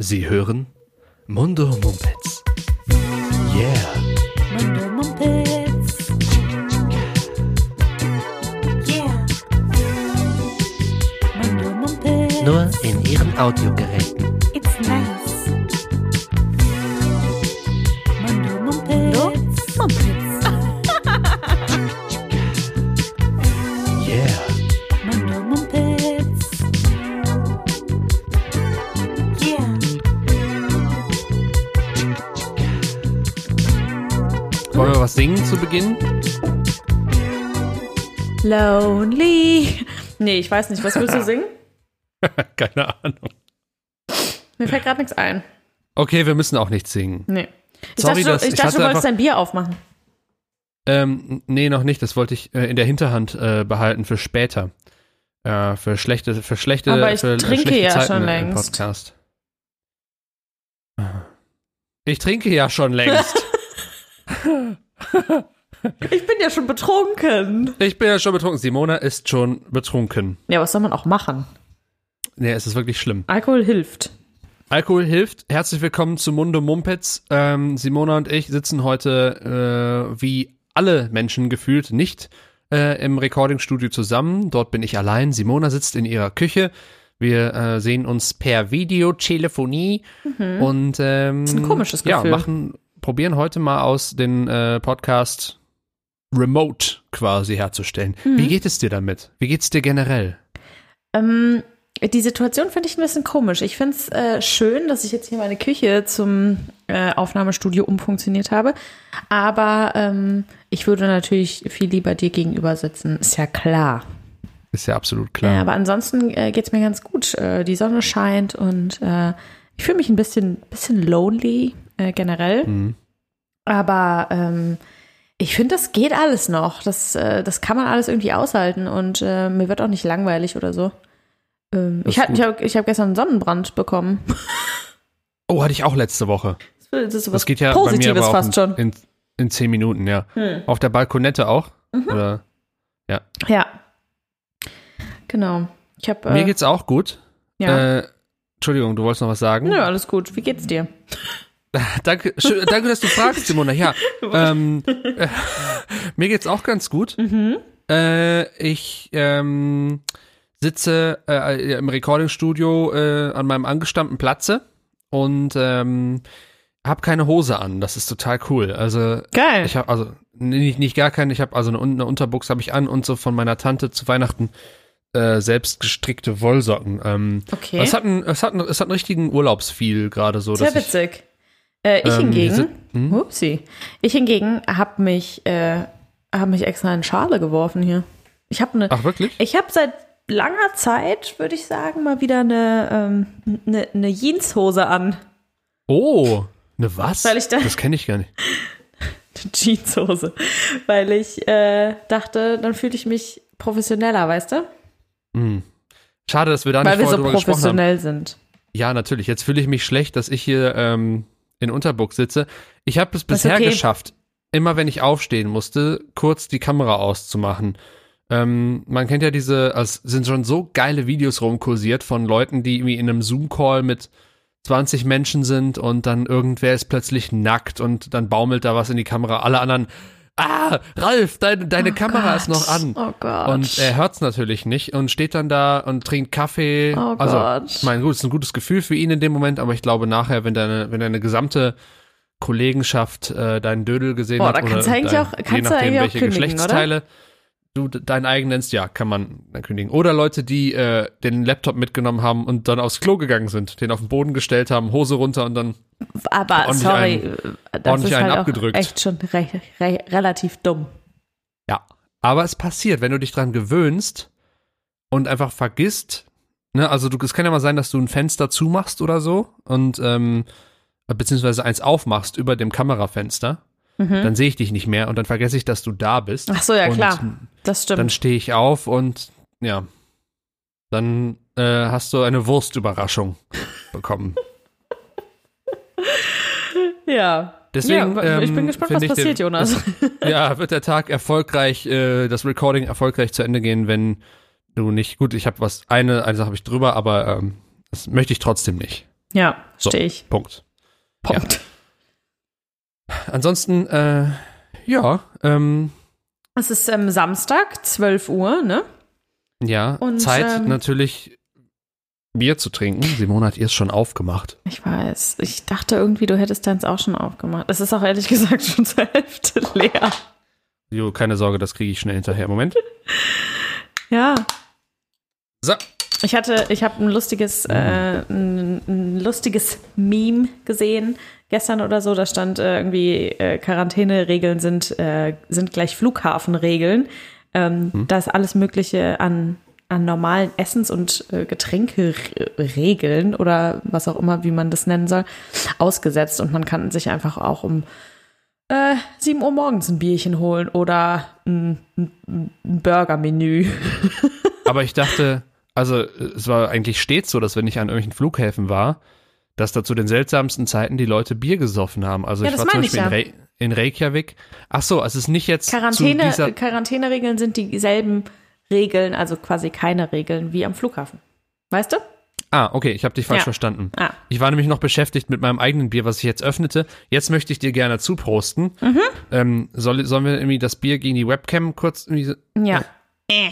Sie hören Mundo Mumpets. Yeah. Mundo Mumpets. Yeah. Mundo Mumpets. Nur in Ihren Audiogeräten. Was singen zu Beginn? Lonely. Nee, ich weiß nicht. Was willst du singen? Keine Ahnung. Mir fällt gerade nichts ein. Okay, wir müssen auch nicht singen. Nee. Ich Sorry, dachte, du, dass- ich ich dachte du wolltest dein Bier aufmachen. Ähm, nee, noch nicht. Das wollte ich äh, in der Hinterhand äh, behalten für später. Äh, für schlechte, für schlechte, Aber ich für, trinke schlechte ja Zeiten schon im längst. Podcast. Ich trinke ja schon längst. Ich bin ja schon betrunken. ich bin ja schon betrunken. Simona ist schon betrunken. Ja, was soll man auch machen? Nee, es ist wirklich schlimm. Alkohol hilft. Alkohol hilft. Herzlich willkommen zu Mundo Mumpets. Ähm, Simona und ich sitzen heute äh, wie alle Menschen gefühlt nicht äh, im Recordingstudio zusammen. Dort bin ich allein. Simona sitzt in ihrer Küche. Wir äh, sehen uns per Videotelefonie und ähm, ist ein komisches ja, Gefühl. machen, probieren heute mal aus den äh, Podcast remote quasi herzustellen. Mhm. Wie geht es dir damit? Wie geht's dir generell? Ähm, die Situation finde ich ein bisschen komisch. Ich finde es äh, schön, dass ich jetzt hier meine Küche zum äh, Aufnahmestudio umfunktioniert habe. Aber ähm, ich würde natürlich viel lieber dir gegenüber sitzen. Ist ja klar. Ist ja absolut klar. Ja, aber ansonsten äh, geht es mir ganz gut. Äh, die Sonne scheint und äh, ich fühle mich ein bisschen, bisschen lonely äh, generell. Mhm. Aber ähm, ich finde, das geht alles noch. Das, äh, das kann man alles irgendwie aushalten und äh, mir wird auch nicht langweilig oder so. Ähm, ich hab- ich habe ich hab gestern einen Sonnenbrand bekommen. Oh, hatte ich auch letzte Woche. Das ist Das geht ja Positives bei mir fast schon. in, in, zehn Minuten, ja. Hm. Auf der Balkonette auch? Mhm. Oder? Ja. Genau. Ich. Mir Äh, geht's auch gut. ja. Äh, Entschuldigung, du wolltest noch was sagen? Nö, alles gut. Wie geht's dir? Danke, schön, danke, dass du fragst, Simona. Ja, ähm, äh, mir geht's auch ganz gut. Mhm. Äh, ich ähm, sitze äh, im Recordingstudio äh, an meinem angestammten Platze und ähm, habe keine Hose an. Das ist total cool. Also Geil. Ich habe also nicht, nicht gar keine, ich habe also eine, eine Unterbuchs habe ich an und so von meiner Tante zu Weihnachten äh, selbst gestrickte Wollsocken. Ähm, okay. Es hat einen, es hat einen, es hat einen richtigen Urlaubsfeel gerade so. Sehr dass ich, witzig. Äh, ich ähm, hingegen. hm? Upsi. Ich hingegen habe mich, äh, hab mich extra in Schale geworfen hier. Ich habe eine. Ach wirklich? Ich habe seit langer Zeit, würde ich sagen, mal wieder eine, ähm, eine, eine Jeanshose an. Oh, eine was? Weil ich da- das kenne ich gar nicht. Eine Jeanshose. Weil ich äh, dachte, dann fühle ich mich professioneller, weißt du? Hm. Schade, dass wir da Weil nicht wir vorher so drüber gesprochen haben. professionell sind. Ja, natürlich. Jetzt fühle ich mich schlecht, dass ich hier ähm, in Unterbuchs sitze. Ich habe es bisher okay. geschafft, immer wenn ich aufstehen musste, kurz die Kamera auszumachen. Ähm, man kennt ja diese, also es sind schon so geile Videos rumkursiert von Leuten, die irgendwie in einem Zoom-Call mit 20 Menschen sind und dann irgendwer ist plötzlich nackt und dann baumelt da was in die Kamera. Alle anderen, ah, Ralf, deine, deine Oh Kamera ist Gott. noch an. Oh Gott. Und er hört's natürlich nicht und steht dann da und trinkt Kaffee. Oh also, Gott. ich meine, gut, es ist ein gutes Gefühl für ihn in dem Moment, aber ich glaube nachher, wenn deine, wenn deine gesamte Kollegenschaft äh, deinen Dödel gesehen Boah, hat da kannst du oder eigentlich dein, auch- je kannst du nachdem, eigentlich auch welche kündigen, Geschlechtsteile du deinen eigen nennst, ja, kann man dann kündigen. Oder Leute, die äh, den Laptop mitgenommen haben und dann aufs Klo gegangen sind, den auf den Boden gestellt haben, Hose runter und dann Aber sorry, einen- das ordentlich ist halt abgedrückt. auch echt schon re re relativ dumm. Ja, aber es passiert, wenn du dich dran gewöhnst und einfach vergisst, ne, also du, es kann ja mal sein, dass du ein Fenster zumachst oder so und ähm, beziehungsweise eins aufmachst über dem Kamerafenster, dann sehe ich dich nicht mehr und dann vergesse ich, dass du da bist. Mhm. Ach so, ja und klar, das stimmt. Dann stehe ich auf und ja, dann äh, hast du eine Wurstüberraschung bekommen. ja. Deswegen, ja, ich ähm, bin gespannt, was ich den- passiert, Jonas. ja, wird der Tag erfolgreich, äh, das Recording erfolgreich zu Ende gehen, wenn du nicht, gut, ich habe was, eine, eine Sache habe ich drüber, aber ähm, das möchte ich trotzdem nicht. Ja, So. stehe ich. Punkt. Punkt. Ansonsten, äh, ja, ähm, Es ist ähm, Samstag, 12 Uhr, ne? ja, Und, Zeit ähm, natürlich Bier zu trinken. Simone hat ihr es schon aufgemacht. Ich weiß. Ich dachte irgendwie, du hättest deins auch schon aufgemacht. Es ist auch ehrlich gesagt schon zur Hälfte leer. Jo, keine Sorge, das kriege ich schnell hinterher. Moment. Ja. So. Ich hatte, ich habe ein lustiges, äh, ein, ein lustiges Meme gesehen gestern oder so. Da stand äh, irgendwie äh, Quarantäneregeln sind äh, sind gleich Flughafenregeln. Ähm, Da ist alles Mögliche an an normalen Essens- und äh, Getränkeregeln oder was auch immer, wie man das nennen soll, ausgesetzt und man kann sich einfach auch um äh, 7 Uhr morgens ein Bierchen holen oder ein, ein Burgermenü. Aber ich dachte, also es war eigentlich stets so, dass wenn ich an irgendwelchen Flughäfen war, dass da zu den seltsamsten Zeiten die Leute Bier gesoffen haben. Also Ja, ich war zum Beispiel in, Re in Reykjavik. Ach so, es ist nicht jetzt Quarantäne, zu Quarantäneregeln sind dieselben Regeln, also quasi keine Regeln wie am Flughafen. Weißt du? Ah, okay, ich habe dich falsch Ja. verstanden. Ah. Ich war nämlich noch beschäftigt mit meinem eigenen Bier, was ich jetzt öffnete. Jetzt möchte ich dir gerne zuprosten. Mhm. Ähm, soll, sollen wir irgendwie das Bier gegen die Webcam kurz irgendwie so, Ja. Äh.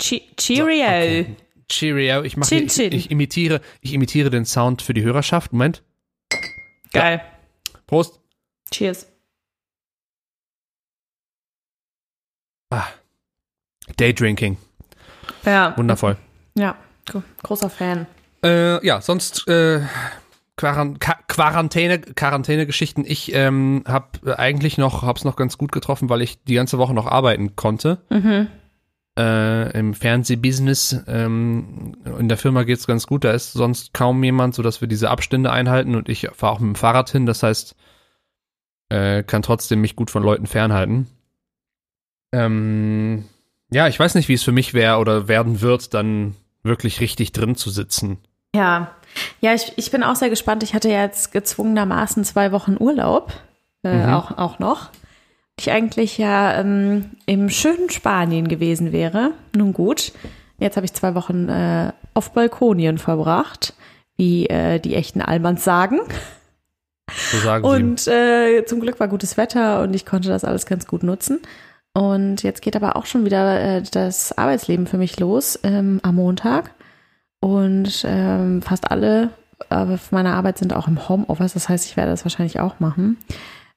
Che Cheerio. okay. Cheerio. Ich mache, Chin ich, Chin. ich imitiere, ich imitiere den Sound für die Hörerschaft. Moment. Geil. Prost. Cheers. Ah. Daydrinking. Ja. Wundervoll. Ja. Gro- Großer Fan. Äh, ja, sonst äh, Quarantäne, Quarantäne-Geschichten. Ich ähm, habe eigentlich noch, hab's noch ganz gut getroffen, weil ich die ganze Woche noch arbeiten konnte. Mhm. Äh, Im Fernsehbusiness. Ähm, in der Firma geht's ganz gut. Da ist sonst kaum jemand, sodass wir diese Abstände einhalten. Und ich fahre auch mit dem Fahrrad hin. Das heißt, äh, kann trotzdem mich gut von Leuten fernhalten. Ähm, ja, ich weiß nicht, wie es für mich wäre oder werden wird, dann wirklich richtig drin zu sitzen. Ja. Ja, ich, ich bin auch sehr gespannt. Ich hatte ja jetzt gezwungenermaßen zwei Wochen Urlaub. Äh, Mhm. auch, auch noch. Ich eigentlich ja ähm, im schönen Spanien gewesen wäre. Nun gut. Jetzt habe ich zwei Wochen äh, auf Balkonien verbracht, wie äh, die echten Allmanns sagen. So sagen sie. Und äh, zum Glück war gutes Wetter und ich konnte das alles ganz gut nutzen. Und jetzt geht aber auch schon wieder äh, das Arbeitsleben für mich los ähm, am Montag. Und ähm, fast alle äh, von meiner Arbeit sind auch im Homeoffice. Das heißt, ich werde das wahrscheinlich auch machen.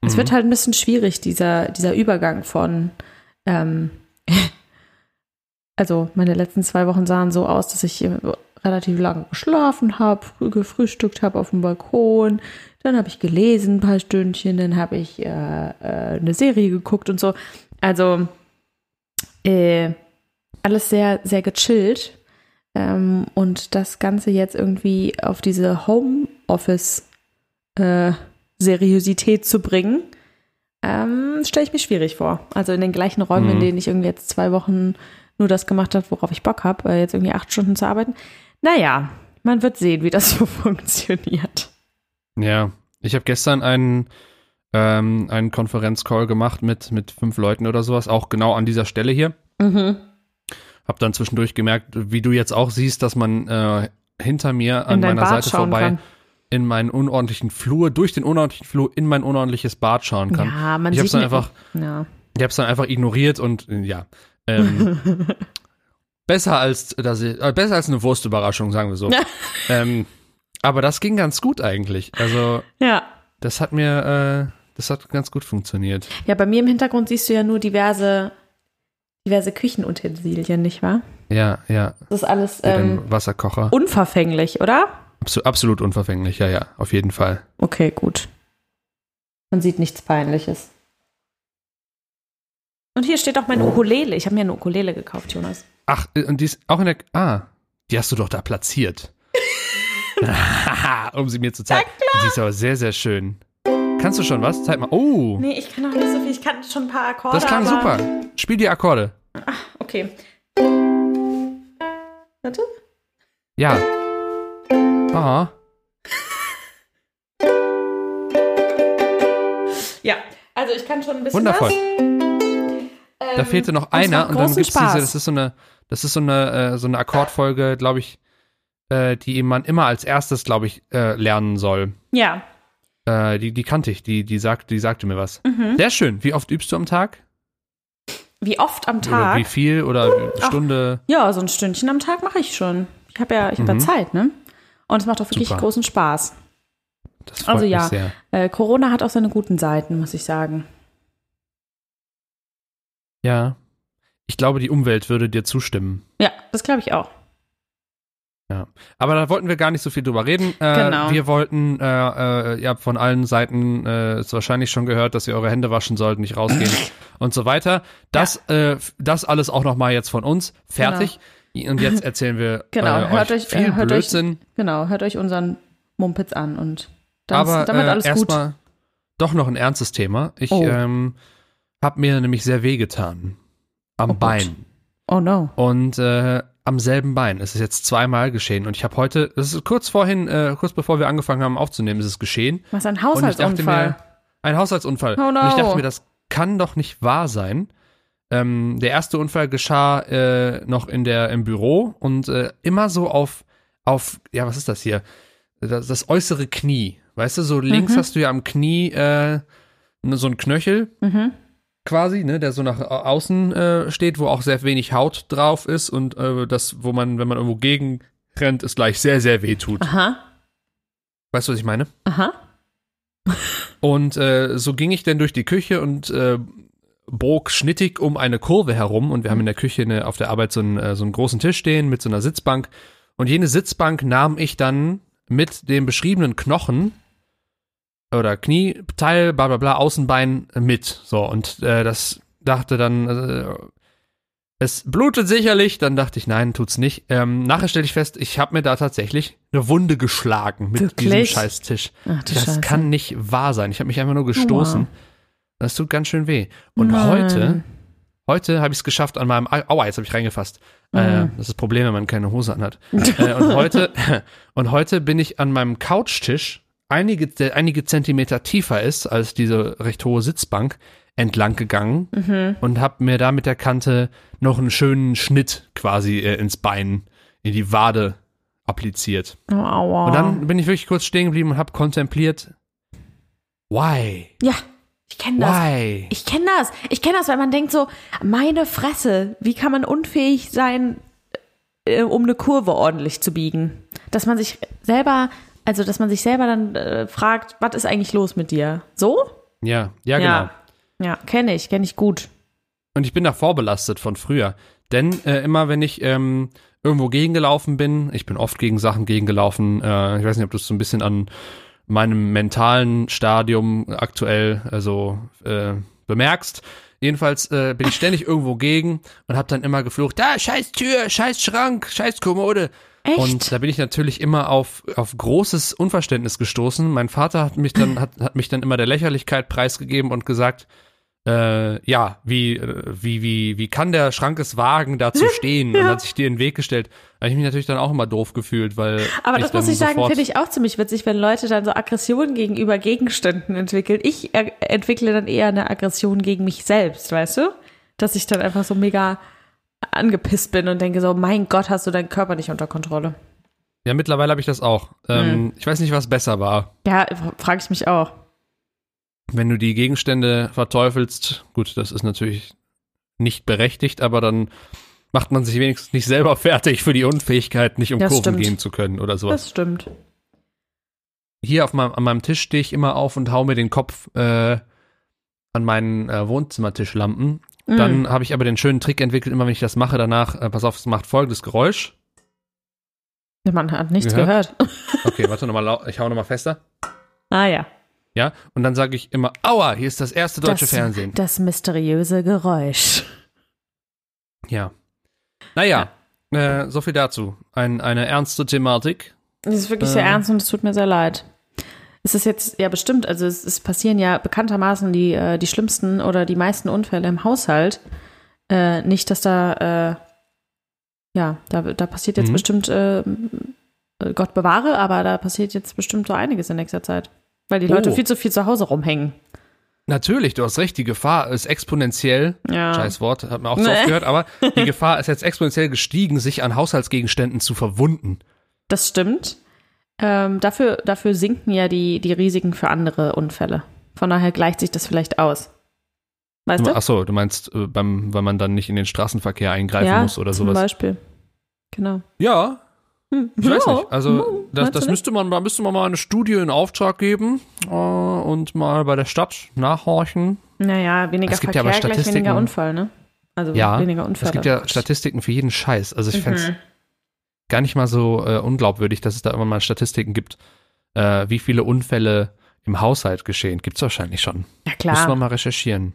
Es wird halt ein bisschen schwierig, dieser, dieser Übergang von ähm, also meine letzten zwei Wochen sahen so aus, dass ich äh, relativ lange geschlafen habe, früh gefrühstückt habe auf dem Balkon, dann habe ich gelesen ein paar Stündchen, dann habe ich äh, äh, eine Serie geguckt und so. Also äh, alles sehr, sehr gechillt. Ähm, und das Ganze jetzt irgendwie auf diese Homeoffice-Seriosität zu bringen, ähm, stelle ich mir schwierig vor. Also in den gleichen Räumen, in Mhm. denen ich irgendwie jetzt zwei Wochen nur das gemacht habe, worauf ich Bock habe, äh, jetzt irgendwie acht Stunden zu arbeiten. Naja, man wird sehen, wie das so funktioniert. Ja, ich habe gestern einen, ähm, einen Konferenzcall gemacht mit, mit fünf Leuten oder sowas, auch genau an dieser Stelle hier. Mhm. Hab dann zwischendurch gemerkt, wie du jetzt auch siehst, dass man äh, hinter mir an In meiner Bad Seite vorbei kann. In meinen unordentlichen Flur, durch den unordentlichen Flur in mein unordentliches Bad schauen kann. Ja, man ich hab's sieht dann einfach, Ja. ich hab's dann einfach ignoriert und äh, ja. Ähm, besser als dass ich, äh, besser als eine Wurstüberraschung, sagen wir so. ähm, aber das ging ganz gut eigentlich. Also ja. das hat mir, äh, das hat ganz gut funktioniert. Ja, bei mir im Hintergrund siehst du ja nur diverse, diverse Küchenutensilien, nicht wahr? Ja, ja. Das ist alles ähm, Wasserkocher. unverfänglich, oder? Absolut unverfänglich, ja, ja, auf jeden Fall. Okay, gut. Man sieht nichts Peinliches. Und hier steht auch meine Ukulele. Ich habe mir eine Ukulele gekauft, Jonas. Ach, äh, und die ist auch in der. Ah, die hast du doch da platziert. um sie mir zu zeigen. Die ist aber sehr, sehr schön. Kannst du schon was? Zeig mal. Oh, Nee, ich kann noch nicht so viel. Ich kann schon ein paar Akkorde. das klang super. Spiel die Akkorde. Okay. Warte. Ja. Aha. Ja, also ich kann schon ein bisschen Wundervoll. was. Ähm, Da fehlte noch es einer und dann großen gibt's diese, das ist so eine, das ist so eine, äh, so eine Akkordfolge, glaube ich. äh, die man immer als erstes, glaube ich, äh, lernen soll. Ja. Äh, die, die kannte ich, die, die, sagt, die sagte mir was. Mhm. Sehr schön. Wie oft übst du am Tag? Wie oft am Oder Tag? wie viel? Oder Ach. Stunde? Ja, so ein Stündchen am Tag mache ich schon. Ich habe ja, ich hab ja Mhm. Zeit, ne? Und es macht auch wirklich Super. großen Spaß. Das freut Also mich ja. sehr. Äh, Corona hat auch seine guten Seiten, muss ich sagen. Ja. Ich glaube, die Umwelt würde dir zustimmen. Ja, das glaube ich auch. Aber da wollten wir gar nicht so viel drüber reden. Äh, Genau. Wir wollten, äh, äh, ihr habt von allen Seiten äh, ist wahrscheinlich schon gehört, dass ihr eure Hände waschen sollt, nicht rausgehen und so weiter. Das, äh, das alles auch nochmal jetzt von uns. Fertig. Und jetzt erzählen wir Genau, äh, hört euch euch- äh, viel hört euch- Blödsinn. Genau, hört euch unseren Mumpitz an und dann aber ist damit äh, alles gut. erstmal doch noch ein ernstes Thema. Ich Oh. ähm, habe mir nämlich sehr wehgetan. Am Oh Gott. Bein. Oh no. Und äh, am selben Bein. Es ist jetzt zweimal geschehen. Und ich habe heute, das ist kurz vorhin, äh, kurz bevor wir angefangen haben aufzunehmen, ist es geschehen. Was ein Haushaltsunfall. mir, ein Haushaltsunfall. Oh no. Und ich dachte mir, das kann doch nicht wahr sein. Ähm, der erste Unfall geschah äh, noch in der im Büro und äh, immer so auf auf ja was ist das hier das, das äußere Knie weißt du so links Mhm. hast du ja am Knie äh, so ein Knöchel Mhm. quasi ne der so nach au- außen äh, steht wo auch sehr wenig Haut drauf ist und äh, das wo man wenn man irgendwo gegen rennt es gleich sehr sehr weh tut Aha. weißt du was ich meine Aha. Und äh, so ging ich dann durch die Küche und äh, bog schnittig um eine Kurve herum. Und wir haben in der Küche eine, auf der Arbeit so einen, äh, so einen großen Tisch stehen mit so einer Sitzbank. Und jene Sitzbank nahm ich dann mit dem beschriebenen Knochen oder Knieteil, bla bla bla, Außenbein mit. So, und äh, das dachte dann, äh, es blutet sicherlich. Dann dachte ich, nein, tut's nicht. Ähm, nachher stelle ich fest, ich habe mir da tatsächlich eine Wunde geschlagen mit diesem Wirklich? Scheißtisch. Ach Das Scheiße. kann nicht wahr sein. Ich habe mich einfach nur gestoßen. Aua. Das tut ganz schön weh. Und Nein. heute, heute habe ich es geschafft an meinem. Aua, jetzt habe ich reingefasst. Äh, Mhm. das ist das Problem, wenn man keine Hose anhat. äh, und heute, und heute bin ich an meinem Couchtisch, einige, der einige Zentimeter tiefer ist als diese recht hohe Sitzbank, entlang gegangen Mhm. und habe mir da mit der Kante noch einen schönen Schnitt quasi äh, ins Bein, in die Wade appliziert. Oh, aua. Und dann bin ich wirklich kurz stehen geblieben und habe kontempliert, why? Ja, ich kenne das. Why? Ich kenne das. Ich kenne das, weil man denkt so, meine Fresse, wie kann man unfähig sein, äh, um eine Kurve ordentlich zu biegen? Dass man sich selber, also dass man sich selber dann äh, fragt, was ist eigentlich los mit dir? So? Ja, ja, genau. Ja. Ja, kenne ich, kenne ich gut. Und ich bin da vorbelastet von früher. Denn äh, immer wenn ich ähm, irgendwo gegengelaufen bin, ich bin oft gegen Sachen gegengelaufen, äh, ich weiß nicht, ob du es so ein bisschen an meinem mentalen Stadium aktuell also äh, bemerkst. Jedenfalls äh, bin ich ständig irgendwo gegen und habe dann immer geflucht, da, scheiß Tür, scheiß Schrank, scheiß Kommode. Echt? Und da bin ich natürlich immer auf, auf großes Unverständnis gestoßen. Mein Vater hat mich dann, hat, hat mich dann immer der Lächerlichkeit preisgegeben und gesagt, äh, ja, wie, äh, wie, wie, wie kann der Schrank es wagen, da zu stehen? Und hat sich dir in den Weg gestellt. Da habe ich mich natürlich dann auch immer doof gefühlt, weil. Aber das muss ich sagen, finde ich auch ziemlich witzig, wenn Leute dann so Aggressionen gegenüber Gegenständen entwickeln. Ich er entwickle dann eher eine Aggression gegen mich selbst, weißt du? Dass ich dann einfach so mega angepisst bin und denke so, mein Gott, hast du deinen Körper nicht unter Kontrolle. Ja, mittlerweile habe ich das auch. Ähm, Hm. Ich weiß nicht, was besser war. Ja, frage ich mich auch. Wenn du die Gegenstände verteufelst, gut, das ist natürlich nicht berechtigt, aber dann macht man sich wenigstens nicht selber fertig für die Unfähigkeit, nicht um Das Kurven stimmt. gehen zu können oder sowas. Das stimmt. hier auf meinem, an meinem Tisch stehe ich immer auf und hau mir den Kopf äh, an meinen äh, Wohnzimmertischlampen. Mm. Dann habe ich aber den schönen Trick entwickelt, immer wenn ich das mache, danach, äh, pass auf, es macht folgendes Geräusch. Man hat nichts Gehört? gehört. Okay, warte nochmal, ich hau nochmal fester. ah ja. Ja, und dann sage ich immer, aua, hier ist das erste deutsche das, Fernsehen. Das mysteriöse Geräusch. Ja. Naja, äh, so viel dazu. Ein, eine ernste Thematik. Das ist wirklich sehr Äh. ernst und es tut mir sehr leid. Es ist jetzt, ja bestimmt, also es, es passieren ja bekanntermaßen die, äh, die schlimmsten oder die meisten Unfälle im Haushalt. Äh, nicht, dass da, äh, ja, da, da passiert jetzt Mhm. bestimmt, äh, Gott bewahre, aber da passiert jetzt bestimmt so einiges in nächster Zeit. Weil die Leute Oh. viel zu viel zu Hause rumhängen. Natürlich, du hast recht, die Gefahr ist exponentiell, Ja. scheiß Wort, hat man auch so oft gehört, aber die Gefahr ist jetzt exponentiell gestiegen, sich an Haushaltsgegenständen zu verwunden. Das stimmt. Ähm, dafür, dafür sinken ja die, die Risiken für andere Unfälle. Von daher gleicht sich das vielleicht aus. Weißt du? Ach so, du meinst, äh, beim, weil man dann nicht in den Straßenverkehr eingreifen ja, muss oder zum sowas. Beispiel. Genau. Ja. Ich weiß Ja, nicht. Also das, das müsste man, da müsste man mal eine Studie in Auftrag geben äh, und mal bei der Stadt nachhorchen. Naja, weniger Es gibt ja Verkehr aber gleich weniger Unfall, ne? Also Ja, weniger Unfälle. Es gibt ja Statistiken für jeden Scheiß. Also ich fände Mhm. gar nicht mal so äh, unglaubwürdig, dass es da immer mal Statistiken gibt, äh, wie viele Unfälle im Haushalt geschehen. Gibt's wahrscheinlich schon. Ja, Müssen wir klar. mal recherchieren.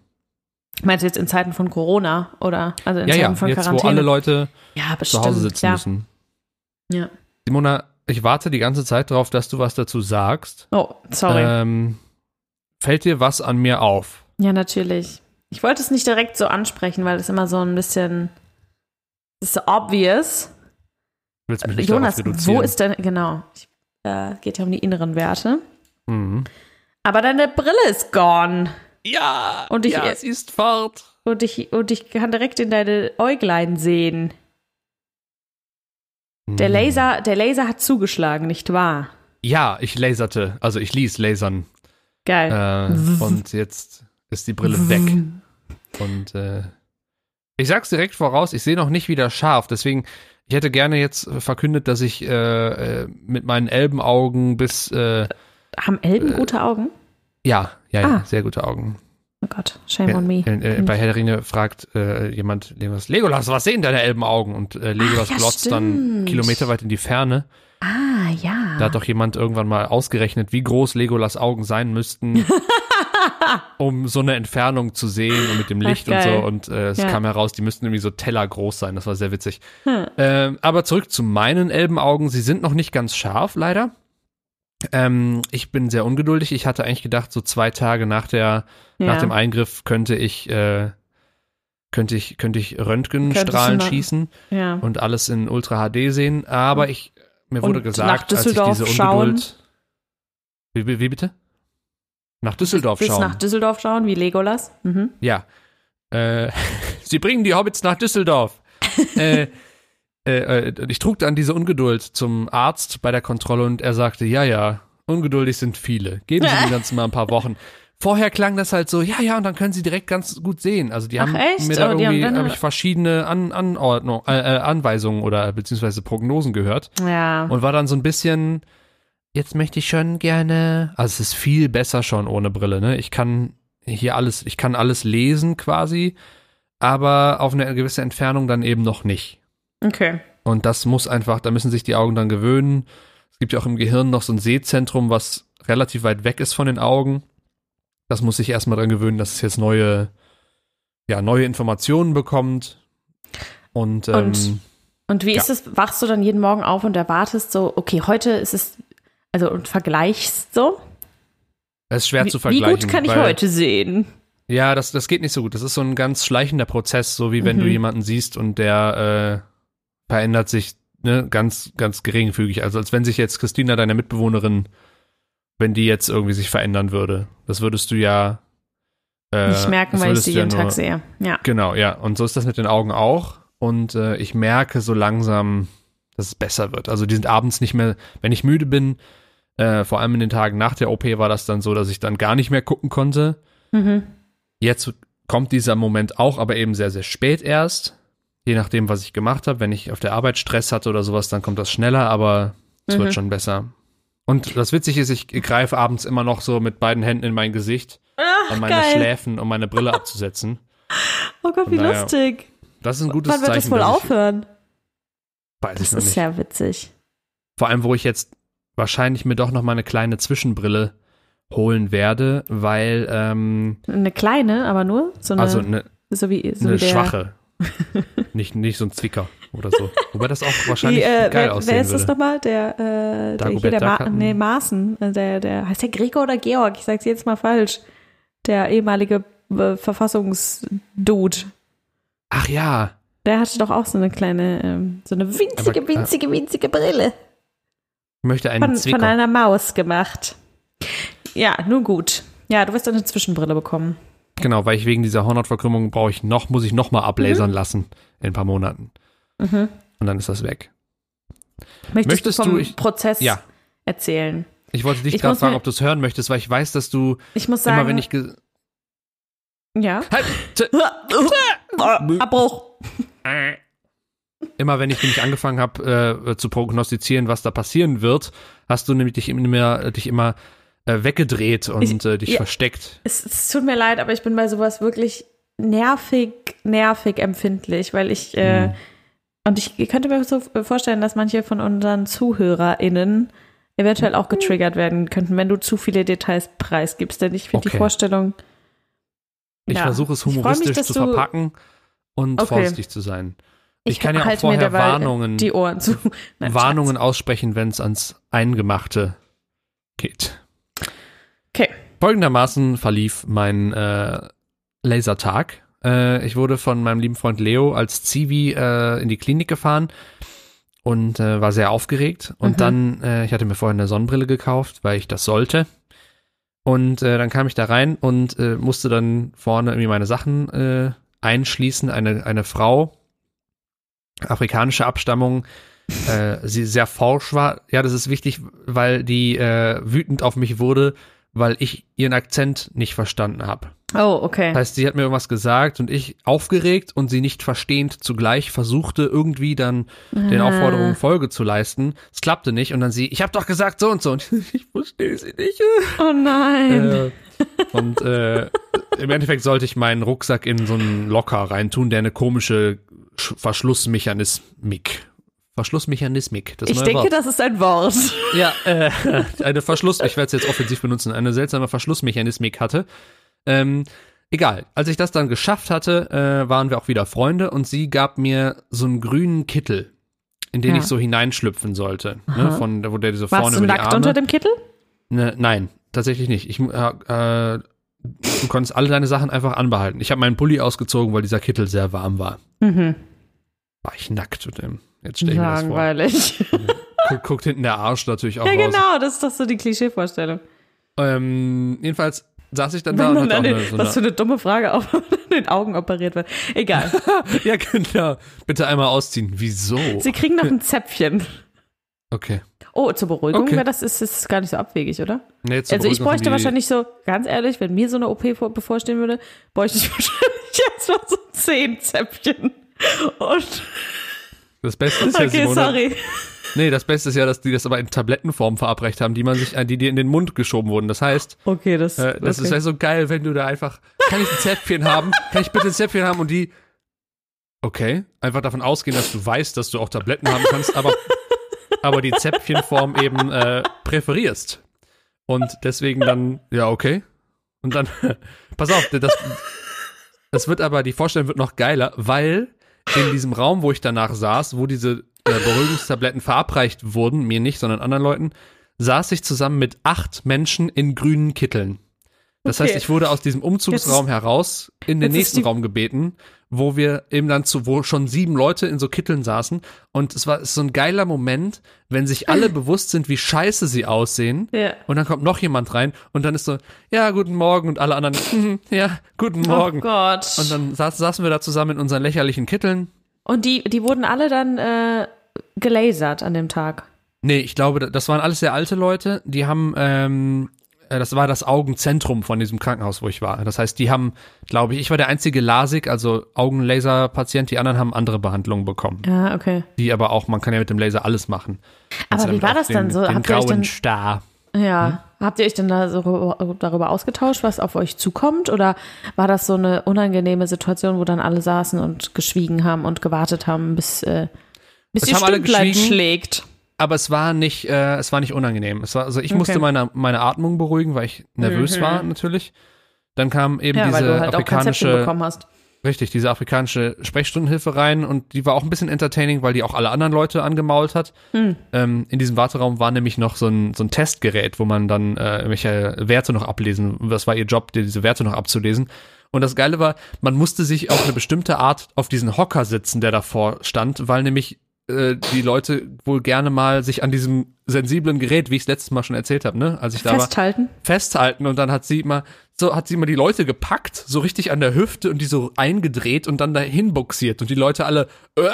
Meinst du jetzt in Zeiten von Corona oder also in Ja, Zeiten ja, von jetzt Quarantäne? wo alle Leute ja, zu bestimmt. Hause sitzen ja. müssen. Ja. Simona, ich warte die ganze Zeit darauf, dass du was dazu sagst. Oh, sorry. Ähm, fällt dir was an mir auf? Ja, natürlich. Ich wollte es nicht direkt so ansprechen, weil es immer so ein bisschen ist so obvious. Willst mich nicht Jonas, wo ist denn genau? Ich, äh, geht ja um die inneren Werte. Mhm. Aber deine Brille ist gone Ja, Und ich- ja, es ist fort. und ich und ich kann direkt in deine Äuglein sehen. Der Mhm. Laser, der Laser hat zugeschlagen, nicht wahr? Ja, ich laserte, also ich ließ lasern. Geil. Äh, und jetzt ist die Brille weg. Und äh, ich sag's direkt voraus, ich sehe noch nicht wieder scharf, deswegen, ich hätte gerne jetzt verkündet, dass ich äh, äh, mit meinen Elbenaugen bis äh, Haben Elben gute Augen? ja, ja, ja, Ah. sehr gute Augen. Oh Gott, shame Ja, on me. äh, äh, bei Herr der Ringe fragt äh, jemand Legolas, Legolas, was sehen deine Elbenaugen? Und äh, Legolas ja, glotzt dann stimmt. kilometerweit in die Ferne. Ah, ja. Da hat doch jemand irgendwann mal ausgerechnet, wie groß Legolas Augen sein müssten, um so eine Entfernung zu sehen und mit dem Ach, Licht und geil. so. Und äh, es Ja. kam heraus, die müssten irgendwie so Teller groß sein. Das war sehr witzig. Hm. Ähm, aber zurück zu meinen Elbenaugen. Sie sind noch nicht ganz scharf, leider. Ähm, ich bin sehr ungeduldig. Ich hatte eigentlich gedacht, so zwei Tage nach der, ja. nach dem Eingriff könnte ich, äh, könnte ich, könnte ich Röntgenstrahlen schießen ja. und alles in Ultra HD sehen. Aber ich, mir wurde Und gesagt, als ich Düsseldorf diese? Ungeduld. Wie, wie, wie bitte? Nach Düsseldorf du schauen. nach Düsseldorf schauen, wie Legolas? Mhm. Ja. Äh, Sie bringen die Hobbits nach Düsseldorf. äh, äh, äh, ich trug dann diese Ungeduld zum Arzt bei der Kontrolle und er sagte, ja, ja, ungeduldig sind viele. Geben Sie mir ganz mal ein paar Wochen. Vorher klang das halt so, ja, ja, und dann können Sie direkt ganz gut sehen. Also die Ach, haben echt? mir da Oh, irgendwie hab ich verschiedene An Anordnung, äh, äh, Anweisungen oder beziehungsweise Prognosen gehört Ja. und war dann so ein bisschen, jetzt möchte ich schon gerne, also es ist viel besser schon ohne Brille, ne? Ich kann hier alles, ich kann alles lesen quasi, aber auf eine gewisse Entfernung dann eben noch nicht. Okay. Und das muss einfach, da müssen sich die Augen dann gewöhnen. Es gibt ja auch im Gehirn noch so ein Sehzentrum, was relativ weit weg ist von den Augen. Das muss sich erstmal dran gewöhnen, dass es jetzt neue, ja, neue Informationen bekommt. Und, ähm, Und- Und wie Ja. ist es? Wachst du dann jeden Morgen auf und erwartest so, okay, heute ist es, also und vergleichst so? es ist schwer wie, zu wie vergleichen. gut kann ich weil- heute sehen? Ja, das, das geht nicht so gut. Das ist so ein ganz schleichender Prozess, so wie wenn Mhm. du jemanden siehst und der äh, verändert sich ne, ganz, ganz geringfügig. Also als wenn sich jetzt Christina, deine Mitbewohnerin, wenn die jetzt irgendwie sich verändern würde. Das würdest du ja äh, Nicht merken, weil ich sie ja jeden nur- Tag sehe. Ja. Genau, ja. Und so ist das mit den Augen auch. Und äh, ich merke so langsam, dass es besser wird. Also die sind abends nicht mehr, wenn ich müde bin, äh, vor allem in den Tagen nach der OP war das dann so, dass ich dann gar nicht mehr gucken konnte. Mhm. Jetzt kommt dieser Moment auch, aber eben sehr, sehr spät erst. Je nachdem, was ich gemacht habe. Wenn ich auf der Arbeit Stress hatte oder sowas, dann kommt das schneller, aber es Mhm. wird schon besser. Und das Witzige ist, ich greife abends immer noch so mit beiden Händen in mein Gesicht, an meine geil. Schläfen, um meine Brille abzusetzen. Oh Gott, wie daher, lustig. Das ist ein gutes Wann wird Zeichen. das wohl dass ich- aufhören? Weiß ich Das noch ist nicht. ja witzig. Vor allem, wo ich jetzt wahrscheinlich mir doch noch mal eine kleine Zwischenbrille holen werde, weil, ähm, Eine kleine, aber nur? So eine, also eine, so wie, so eine wie der, schwache. nicht, nicht so ein Zwicker oder so. Wobei das auch wahrscheinlich äh, geil wer, aussehen wer ist das nochmal? Der, äh, der, hier, der Ma nee, Maaßen. äh, Der, der, heißt der Gregor oder Georg? Ich sag's jetzt mal falsch. Der ehemalige äh, Verfassungsdude. Ach ja, Der hatte doch auch so eine kleine, ähm, so eine winzige, Aber, äh, winzige, winzige Brille. ich möchte einen Von, von Zwicker. einer Maus gemacht. Ja, nun gut. Ja, du wirst eine Zwischenbrille bekommen. Genau, weil ich wegen dieser Hornhautverkrümmung brauche ich noch, muss ich noch mal ablasern lassen in ein paar Monaten. Mhm. Und dann ist das weg. Möchtest, Möchtest du vom du- ich- Prozess Ja. erzählen? Ich wollte dich Ich gerade fragen, ob du es hören möchtest, weil ich weiß, dass du Ich muss sagen, immer, wenn ich ja. halt, Abbruch. immer wenn ich nämlich angefangen habe äh, zu prognostizieren, was da passieren wird, hast du nämlich dich immer, dich immer äh, weggedreht und Ich- äh, dich ja. versteckt. Es, es tut mir leid, aber ich bin bei sowas wirklich nervig, nervig empfindlich, weil ich äh, Mhm. und ich könnte mir so vorstellen, dass manche von unseren ZuhörerInnen eventuell auch getriggert werden könnten, wenn du zu viele Details preisgibst. Denn ich finde die Okay. Vorstellung. Ich Ja. versuche es mich, humoristisch dass zu verpacken und Okay. vorsichtig zu sein. Ich, Ich, kann ja auch vorher Warnungen, die. Nein, Warnungen aussprechen, wenn es ans Eingemachte geht. Folgendermaßen verlief mein äh, Lasertag. Äh, ich wurde von meinem lieben Freund Leo als Zivi äh, in die Klinik gefahren und äh, war sehr aufgeregt. Und Mhm. dann, äh, ich hatte mir vorher eine Sonnenbrille gekauft, weil ich das sollte. Und äh, dann kam ich da rein und äh, musste dann vorne irgendwie meine Sachen äh, einschließen. Eine, eine Frau, afrikanische Abstammung, äh, sie sehr forsch war. Ja, das ist wichtig, weil die äh, wütend auf mich wurde, weil ich ihren Akzent nicht verstanden habe. Oh, okay. Das heißt, sie hat mir irgendwas gesagt und ich aufgeregt und sie nicht verstehend zugleich versuchte irgendwie dann den. Aufforderungen Folge zu leisten. Es klappte nicht und dann sie, ich habe doch gesagt so und so und ich verstehe sie nicht. Oh nein. Äh, und äh, im Endeffekt sollte ich meinen Rucksack in so einen Locker reintun, der eine komische Sch Verschlussmechanismik. Verschlussmechanismik, das ich denke, Wort. das ist ein Wort. Ja, äh, eine Verschluss, ich werde es jetzt offensiv benutzen, eine seltsame Verschlussmechanismik hatte. Ähm, egal, als ich das dann geschafft hatte, äh, waren wir auch wieder Freunde und sie gab mir so einen grünen Kittel, in den Ja. ich so hineinschlüpfen sollte. Ne, von, wo der so Warst vorne du über die nackt Arme. unter dem Kittel? Ne, nein, tatsächlich nicht. Ich, äh, äh, du konntest alle deine Sachen einfach anbehalten. Ich habe meinen Pulli ausgezogen, weil dieser Kittel sehr warm war. Mhm. War ich nackt mit dem. Jetzt stell ich mir das vor. Langweilig. Guckt, guckt hinten der Arsch natürlich auch ja, raus. genau, das ist doch so die Klischeevorstellung. Ähm, jedenfalls saß ich dann da und hatte auch eine, eine, so was für eine, dumme Frage, auch wenn in den Augen operiert wird. Egal. Ja, genau. Bitte einmal ausziehen. Wieso? Sie kriegen noch ein Zäpfchen. Okay. Oh, zur Beruhigung, Okay. wäre das ist, ist gar nicht so abwegig, oder? Nee, zur also ich bräuchte wahrscheinlich so, ganz ehrlich, wenn mir so eine OP vor, bevorstehen würde, bräuchte ich wahrscheinlich jetzt mal so zehn Zäpfchen. Und Das Beste ist ja, okay, Simone, sorry. Nee, das Beste ist ja, dass die das aber in Tablettenform verabreicht haben, die man sich, äh, die dir in den Mund geschoben wurden. Das heißt, Okay, das, Äh, das okay. ist ja so geil, wenn du da einfach, kann ich ein Zäpfchen haben? Kann ich bitte ein Zäpfchen haben? Und die, okay, einfach davon ausgehen, dass du weißt, dass du auch Tabletten haben kannst, aber, aber die Zäpfchenform eben äh, präferierst. Und deswegen dann, ja, okay. Und dann, pass auf, das, das wird aber, die Vorstellung wird noch geiler, weil in diesem Raum, wo ich danach saß, wo diese äh, Beruhigungstabletten verabreicht wurden, mir nicht, sondern anderen Leuten, saß ich zusammen mit acht Menschen in grünen Kitteln. Das Okay. heißt, ich wurde aus diesem Umzugsraum heraus in den ist nächsten die- Raum gebeten, wo wir eben dann zu, wo schon sieben Leute in so Kitteln saßen. Und es war es so ein geiler Moment, wenn sich alle bewusst sind, wie scheiße sie aussehen. Ja. Und dann kommt noch jemand rein und dann ist so, ja, guten Morgen und alle anderen, "Mhm, ja, guten Morgen. Oh Gott. Und dann saß, saßen wir da zusammen in unseren lächerlichen Kitteln. Und die, die wurden alle dann äh, gelasert an dem Tag. Nee, ich glaube, das waren alles sehr alte Leute. Die haben, ähm, äh, das war das Augenzentrum von diesem Krankenhaus, wo ich war. Das heißt, die haben, glaube ich, ich war der einzige LASIK, also Augenlaser-Patient. Die anderen haben andere Behandlungen bekommen. Ja, okay. Die aber auch, man kann ja mit dem Laser alles machen. Aber du wie war das dann den, so? Den Habt ihr euch grauen dann- Star. Ja. Habt ihr euch denn da so darüber ausgetauscht, was auf euch zukommt? Oder war das so eine unangenehme Situation, wo dann alle saßen und geschwiegen haben und gewartet haben, bis, äh, bis alle Stündlein geschwiegen. schlägt? Aber es war nicht, äh, es war nicht unangenehm. Es war, also ich Okay. musste meine, meine Atmung beruhigen, weil ich nervös Mhm. war natürlich. Dann kam eben Ja, diese halt afrikanische, bekommen hast. richtig, diese afrikanische Sprechstundenhilfe rein und die war auch ein bisschen entertaining, weil die auch alle anderen Leute angemault hat. Hm. Ähm, in diesem Warteraum war nämlich noch so ein, so ein Testgerät, wo man dann äh, irgendwelche Werte noch ablesen. Das war ihr Job, dir diese Werte noch abzulesen. Und das Geile war, man musste sich auf eine bestimmte Art auf diesen Hocker sitzen, der davor stand, weil nämlich äh, die Leute wohl gerne mal sich an diesem sensiblen Gerät, wie ich es letztes Mal schon erzählt habe, ne, als ich da war, Festhalten. festhalten und dann hat sie mal so hat sie mal die Leute gepackt, so richtig an der Hüfte und die so eingedreht und dann dahin buxiert und die Leute alle äh,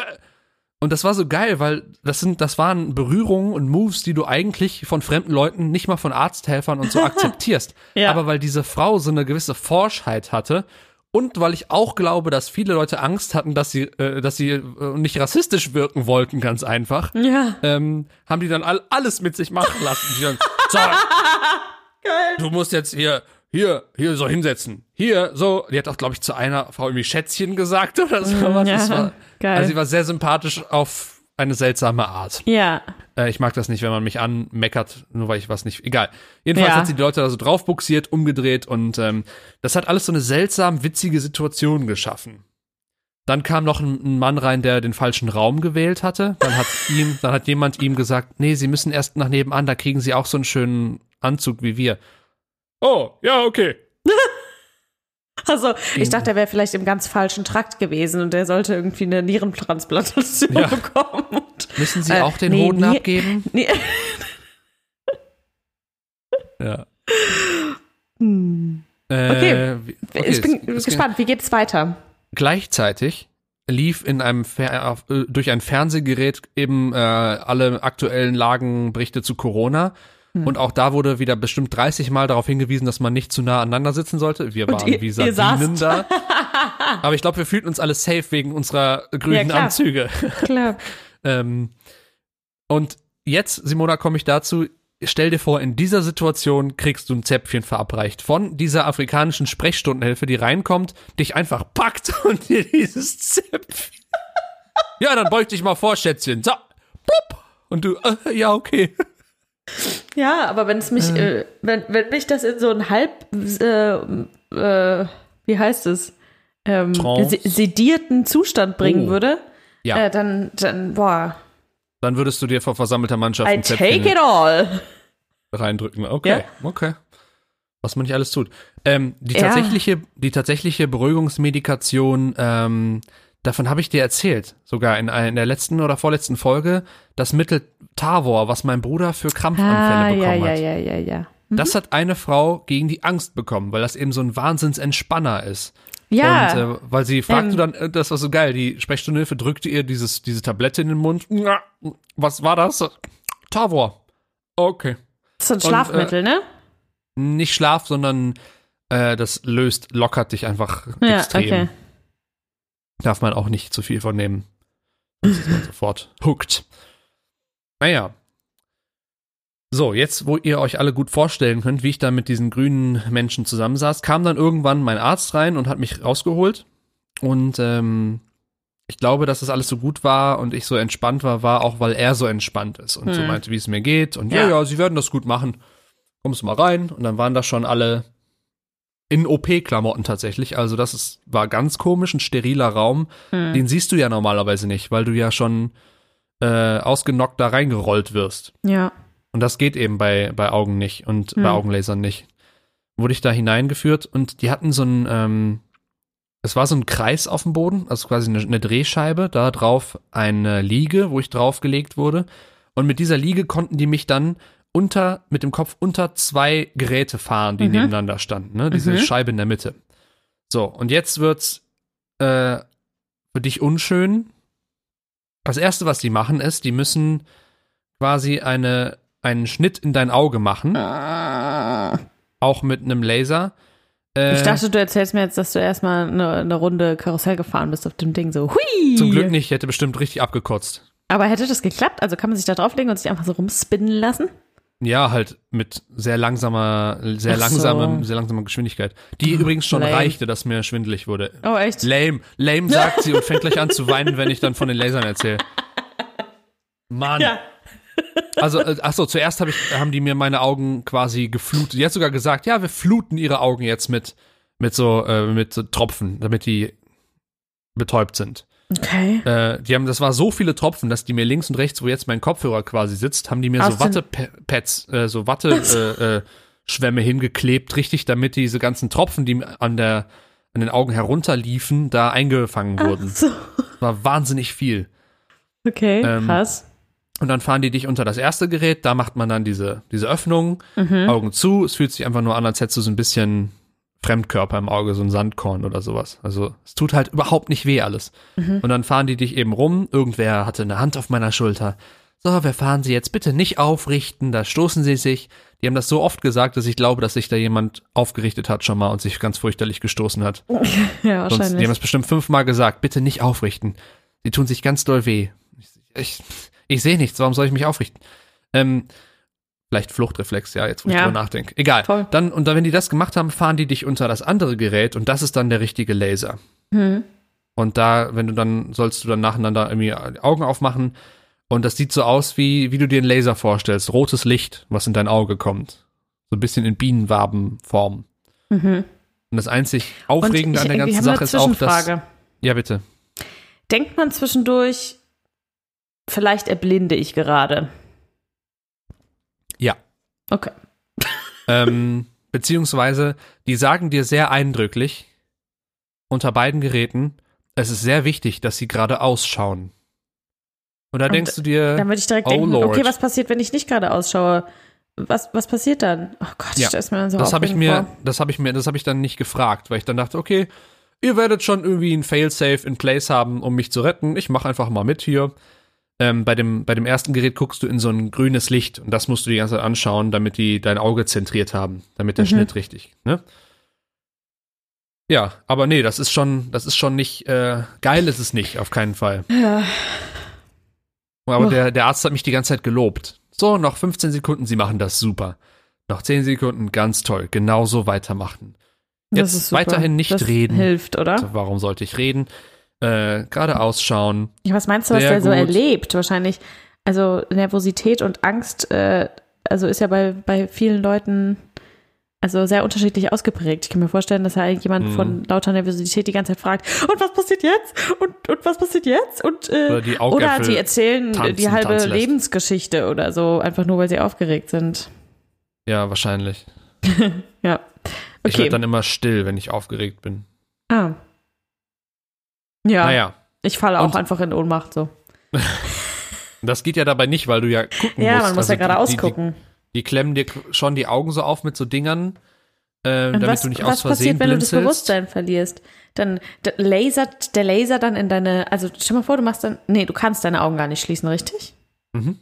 Und das war so geil, weil das sind, das waren Berührungen und Moves, die du eigentlich von fremden Leuten, nicht mal von Arzthelfern und so akzeptierst. Ja. Aber weil diese Frau so eine gewisse Forschheit hatte und weil ich auch glaube, dass viele Leute Angst hatten, dass sie, äh, dass sie äh, nicht rassistisch wirken wollten, ganz einfach, Ja. ähm, haben die dann all, alles mit sich machen lassen. Die dann, so, Geil. du musst jetzt hier, hier, hier so hinsetzen. Hier, so. Die hat auch, glaube ich, zu einer Frau irgendwie Schätzchen gesagt oder so. Mm, ja, das war, geil. Also sie war sehr sympathisch auf eine seltsame Art. Ja. Äh, ich mag das nicht, wenn man mich anmeckert, nur weil ich was nicht. Egal. Jedenfalls Ja. hat sie die Leute da so draufbuxiert, umgedreht und ähm, das hat alles so eine seltsam witzige Situation geschaffen. Dann kam noch ein, ein Mann rein, der den falschen Raum gewählt hatte. Dann hat ihm, dann hat jemand ihm gesagt, nee, Sie müssen erst nach nebenan, da kriegen Sie auch so einen schönen Anzug wie wir. Oh, ja, okay. Also, ich dachte, er wäre vielleicht im ganz falschen Trakt gewesen und er sollte irgendwie eine Nierentransplantation Ja. bekommen. Und, Müssen Sie Äh, auch den nee, Hoden nie- abgeben? nee. Ja. Hm. Äh, Okay. wie- ich bin es- es- gespannt, wie geht's weiter? Gleichzeitig lief in einem Fer äh, durch ein Fernsehgerät eben äh, alle aktuellen Lagenberichte zu Corona. Hm. Und auch da wurde wieder bestimmt 30 Mal darauf hingewiesen, dass man nicht zu nah aneinander sitzen sollte. Wir waren ihr- wie Sardinen da. Aber ich glaube, wir fühlten uns alle safe wegen unserer grünen klar. Anzüge. Klar. Ähm, und jetzt, Simona, komme ich dazu. Stell dir vor, in dieser Situation kriegst du ein Zäpfchen verabreicht von dieser afrikanischen Sprechstundenhilfe, die reinkommt, dich einfach packt und dir dieses Zäpfchen. Ja, dann beug dich mal vor, Schätzchen. So, plupp. Und du, äh, ja, okay. Ja, aber wenn es mich, äh, wenn, wenn mich das in so ein halb, äh, äh, wie heißt es, ähm, sedierten Zustand bringen Oh. würde, Ja, äh, dann, dann, boah, dann würdest du dir vor versammelter Mannschaft I ein take it all. reindrücken. Okay, Ja. okay. Was man nicht alles tut. Ähm, die Ja. tatsächliche, die tatsächliche Beruhigungsmedikation, ähm, davon habe ich dir erzählt, sogar in, in der letzten oder vorletzten Folge, das Mittel Tavor, was mein Bruder für Krampfanfälle Ah, ja, bekommen ja, hat. ja, ja, ja. Das hat eine Frau gegen die Angst bekommen, weil das eben so ein Wahnsinnsentspanner ist. Ja, Und äh, weil sie fragte Ähm. dann, äh, das war so geil, die Sprechstundenhilfe drückte ihr dieses, diese Tablette in den Mund. Was war das? Tavor. Okay. das ist so ein und, äh, Schlafmittel, ne? Nicht Schlaf, sondern äh, das löst, lockert dich einfach Ja, extrem. okay. Darf man auch nicht zu viel von nehmen. Sonst ist man sofort hooked. Naja. So, jetzt, wo ihr euch alle gut vorstellen könnt, wie ich da mit diesen grünen Menschen zusammensaß, kam dann irgendwann mein Arzt rein und hat mich rausgeholt. Und ähm, ich glaube, dass das alles so gut war und ich so entspannt war, war auch, weil er so entspannt ist und so Hm. meinte, wie es mir geht. Und ja, Ja. ja, sie werden das gut machen. Kommst du mal rein. Und dann waren da schon alle in OP-Klamotten tatsächlich. Also das ist, war ganz komisch, ein steriler Raum. Hm. Den siehst du ja normalerweise nicht, weil du ja schon äh, ausgenockt da reingerollt wirst. Ja. Und das geht eben bei, bei Augen nicht und Hm. bei Augenlasern nicht. Wurde ich da hineingeführt und die hatten so ein, ähm, es war so ein Kreis auf dem Boden, also quasi eine, eine Drehscheibe, da drauf eine Liege, wo ich draufgelegt wurde. Und mit dieser Liege konnten die mich dann unter, mit dem Kopf unter zwei Geräte fahren, die Mhm. nebeneinander standen, ne? Diese Mhm. Scheibe in der Mitte. So, und jetzt wird's äh, für dich unschön. Das erste, was die machen, ist, die müssen quasi eine, einen Schnitt in dein Auge machen, auch mit einem Laser. Äh, Ich dachte, du erzählst mir jetzt, dass du erstmal eine, eine Runde Karussell gefahren bist auf dem Ding, so hui. zum Glück nicht, ich hätte bestimmt richtig abgekotzt. Aber hätte das geklappt? Also kann man sich da drauflegen und sich einfach so rumspinnen lassen? Ja, halt mit sehr langsamer, sehr Ach so. langsamem, sehr langsamer Geschwindigkeit. Die übrigens schon lame. reichte, dass mir schwindelig wurde. Oh, echt? Lame, lame sagt sie und fängt gleich an zu weinen, wenn ich dann von den Lasern erzähle. Mann. Ja. Also, äh, ach so, zuerst hab ich, haben die mir meine Augen quasi geflutet. Die hat sogar gesagt, ja, wir fluten ihre Augen jetzt mit, mit so, äh, mit so Tropfen, damit die betäubt sind. Okay. Äh, die haben, das war so viele Tropfen, dass die mir links und rechts, wo jetzt mein Kopfhörer quasi sitzt, haben die mir Aus so Wattepads, äh, so Watte, äh, äh, Schwämme hingeklebt, richtig, damit diese ganzen Tropfen, die an der, an den Augen herunterliefen, da eingefangen wurden. So. War wahnsinnig viel. Okay, Ähm, krass. Und dann fahren die dich unter das erste Gerät, da macht man dann diese, diese Öffnung, Mhm. Augen zu, es fühlt sich einfach nur an, als hättest du so ein bisschen Fremdkörper im Auge, so ein Sandkorn oder sowas. Also es tut halt überhaupt nicht weh alles. Und dann fahren die dich eben rum, irgendwer hatte eine Hand auf meiner Schulter. So, wir fahren Sie jetzt bitte nicht aufrichten, da stoßen Sie sich. Die haben das so oft gesagt, dass ich glaube, dass sich da jemand aufgerichtet hat schon mal und sich ganz fürchterlich gestoßen hat. ja, Sonst, die haben wahrscheinlich. es bestimmt fünfmal gesagt, bitte nicht aufrichten. Sie tun sich ganz doll weh. Ich, ich, ich sehe nichts, warum soll ich mich aufrichten? Ähm, vielleicht Fluchtreflex, ja, jetzt wo ich Ja. drüber nachdenke. Egal. Voll. Dann, und dann, wenn die das gemacht haben, fahren die dich unter das andere Gerät und das ist dann der richtige Laser. Hm. Und da, wenn du dann, sollst du dann nacheinander irgendwie die Augen aufmachen und das sieht so aus, wie, wie du dir einen Laser vorstellst. Rotes Licht, was in dein Auge kommt. So ein bisschen in Bienenwabenform. Mhm. Und das einzig Aufregende an der ganzen Sache ist auch, dass. Ja, bitte. Denkt man zwischendurch, vielleicht erblinde ich gerade? Okay. ähm, beziehungsweise, die sagen dir sehr eindrücklich, unter beiden Geräten, es ist sehr wichtig, dass sie gerade ausschauen. Und da Und denkst du dir, Dann würde ich direkt Oh denken, Lord. okay, was passiert, wenn ich nicht gerade ausschaue? Was, was passiert dann? Oh Gott, ich Ja, stelle es mir dann so das habe ich mir, vor. das habe ich mir, das habe ich dann nicht gefragt, weil ich dann dachte, okay, ihr werdet schon irgendwie ein Failsafe in place haben, um mich zu retten. Ich mache einfach mal mit hier. Ähm, bei dem, bei dem ersten Gerät guckst du in so ein grünes Licht und das musst du die ganze Zeit anschauen, damit die dein Auge zentriert haben, damit der Mhm. Schnitt richtig, ne? Ja, aber nee, das ist schon, das ist schon nicht, äh, geil ist es nicht, auf keinen Fall. Ja. Aber der, der Arzt hat mich die ganze Zeit gelobt. So, noch 15 Sekunden, Sie machen das super. Noch 10 Sekunden, ganz toll. Genauso weitermachen. Jetzt weiterhin nicht das reden. Hilft, oder? Also, warum sollte ich reden? Äh, gerade ausschauen. Ja, was meinst du, was der so gut. erlebt? Wahrscheinlich, also Nervosität und Angst, äh, also ist ja bei, bei vielen Leuten also sehr unterschiedlich ausgeprägt. Ich kann mir vorstellen, dass halt jemand Mhm. von lauter Nervosität die ganze Zeit fragt, und was passiert jetzt? Und, und was passiert jetzt? Und, äh, Oder die oder die erzählen tanzen, die halbe. Lebensgeschichte oder so, einfach nur, weil sie aufgeregt sind. Ja, wahrscheinlich. Ja. Ich Okay. werde dann immer still, wenn ich aufgeregt bin. ah. Ja, Naja, ich falle auch Und- einfach in Ohnmacht so. das geht ja dabei nicht, weil du ja gucken Ja, musst. man muss Also ja gerade ausgucken. Die, die klemmen dir schon die Augen so auf mit so Dingern, äh, damit was, du nicht was aus Versehen passiert, wenn du das. Bewusstsein verlierst? Dann lasert der Laser dann in deine, also stell mal vor, du machst dann, nee, du kannst deine Augen gar nicht schließen, richtig? Mhm.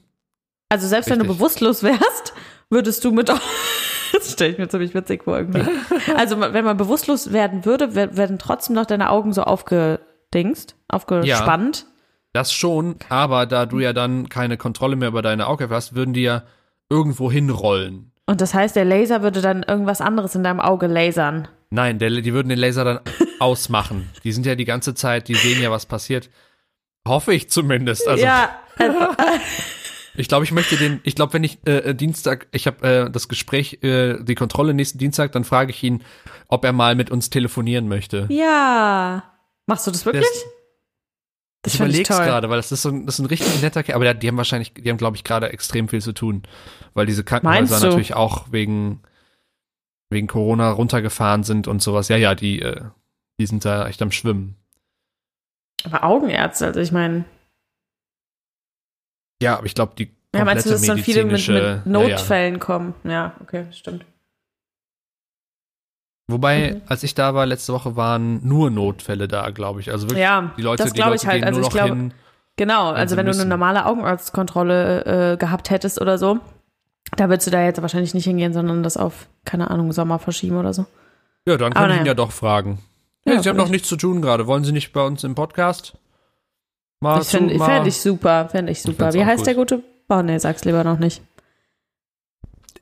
Also selbst wenn du Richtig. bewusstlos wärst, würdest du mit, das stelle ich mir ziemlich witzig vor irgendwie. Also wenn man bewusstlos werden würde, wer- werden trotzdem noch deine Augen so aufgedingst, aufgespannt. Das schon, aber da du ja dann keine Kontrolle mehr über deine Augäpfel hast, würden die ja irgendwo hinrollen. Und das heißt, der Laser würde dann irgendwas anderes in deinem Auge lasern. Nein, der, die würden den Laser dann ausmachen. Die sind ja die ganze Zeit, die sehen ja, was passiert. Hoffe ich zumindest. Also ja, ich glaube, ich möchte den, ich glaube, wenn ich äh, Dienstag, ich habe äh, das Gespräch, äh, die Kontrolle nächsten Dienstag, dann frage ich ihn, ob er mal mit uns telefonieren möchte. ja. Machst du das wirklich? Das- das ich überlege es gerade, weil das ist so ein, das ist ein richtig netter Kerl, aber der, die haben wahrscheinlich, die haben, glaube ich, gerade extrem viel zu tun, weil diese Krankenhäuser natürlich auch wegen wegen Corona runtergefahren sind und sowas. Ja, ja, die, äh, die sind da echt am Schwimmen. Aber Augenärzte, also ich meine, Ja, aber ich glaube, die ja, meinst du, dass dann viele mit, mit Notfällen kommen? Ja, okay, stimmt. Ja, ja. Wobei, Mhm. als ich da war, letzte Woche waren nur Notfälle da, glaube ich. Also wirklich, Ja, die Leute, das die glaube Leute ich halt. gehen Also nur ich noch glaube, hin. genau, also wenn du eine müssen. normale Augenarztkontrolle äh, gehabt hättest oder so, da würdest du da jetzt wahrscheinlich nicht hingehen, sondern das auf, keine Ahnung, Sommer verschieben oder so. Ja, dann Aber kann ich ihn naja. ja doch fragen. Ja, Hey, Sie haben doch nichts zu tun gerade. Wollen Sie nicht bei uns im Podcast? Mal Ich fände fänd ich super, fände ich super. find's Wie heißt gut. der gute? Oh, nee, sag's lieber noch nicht.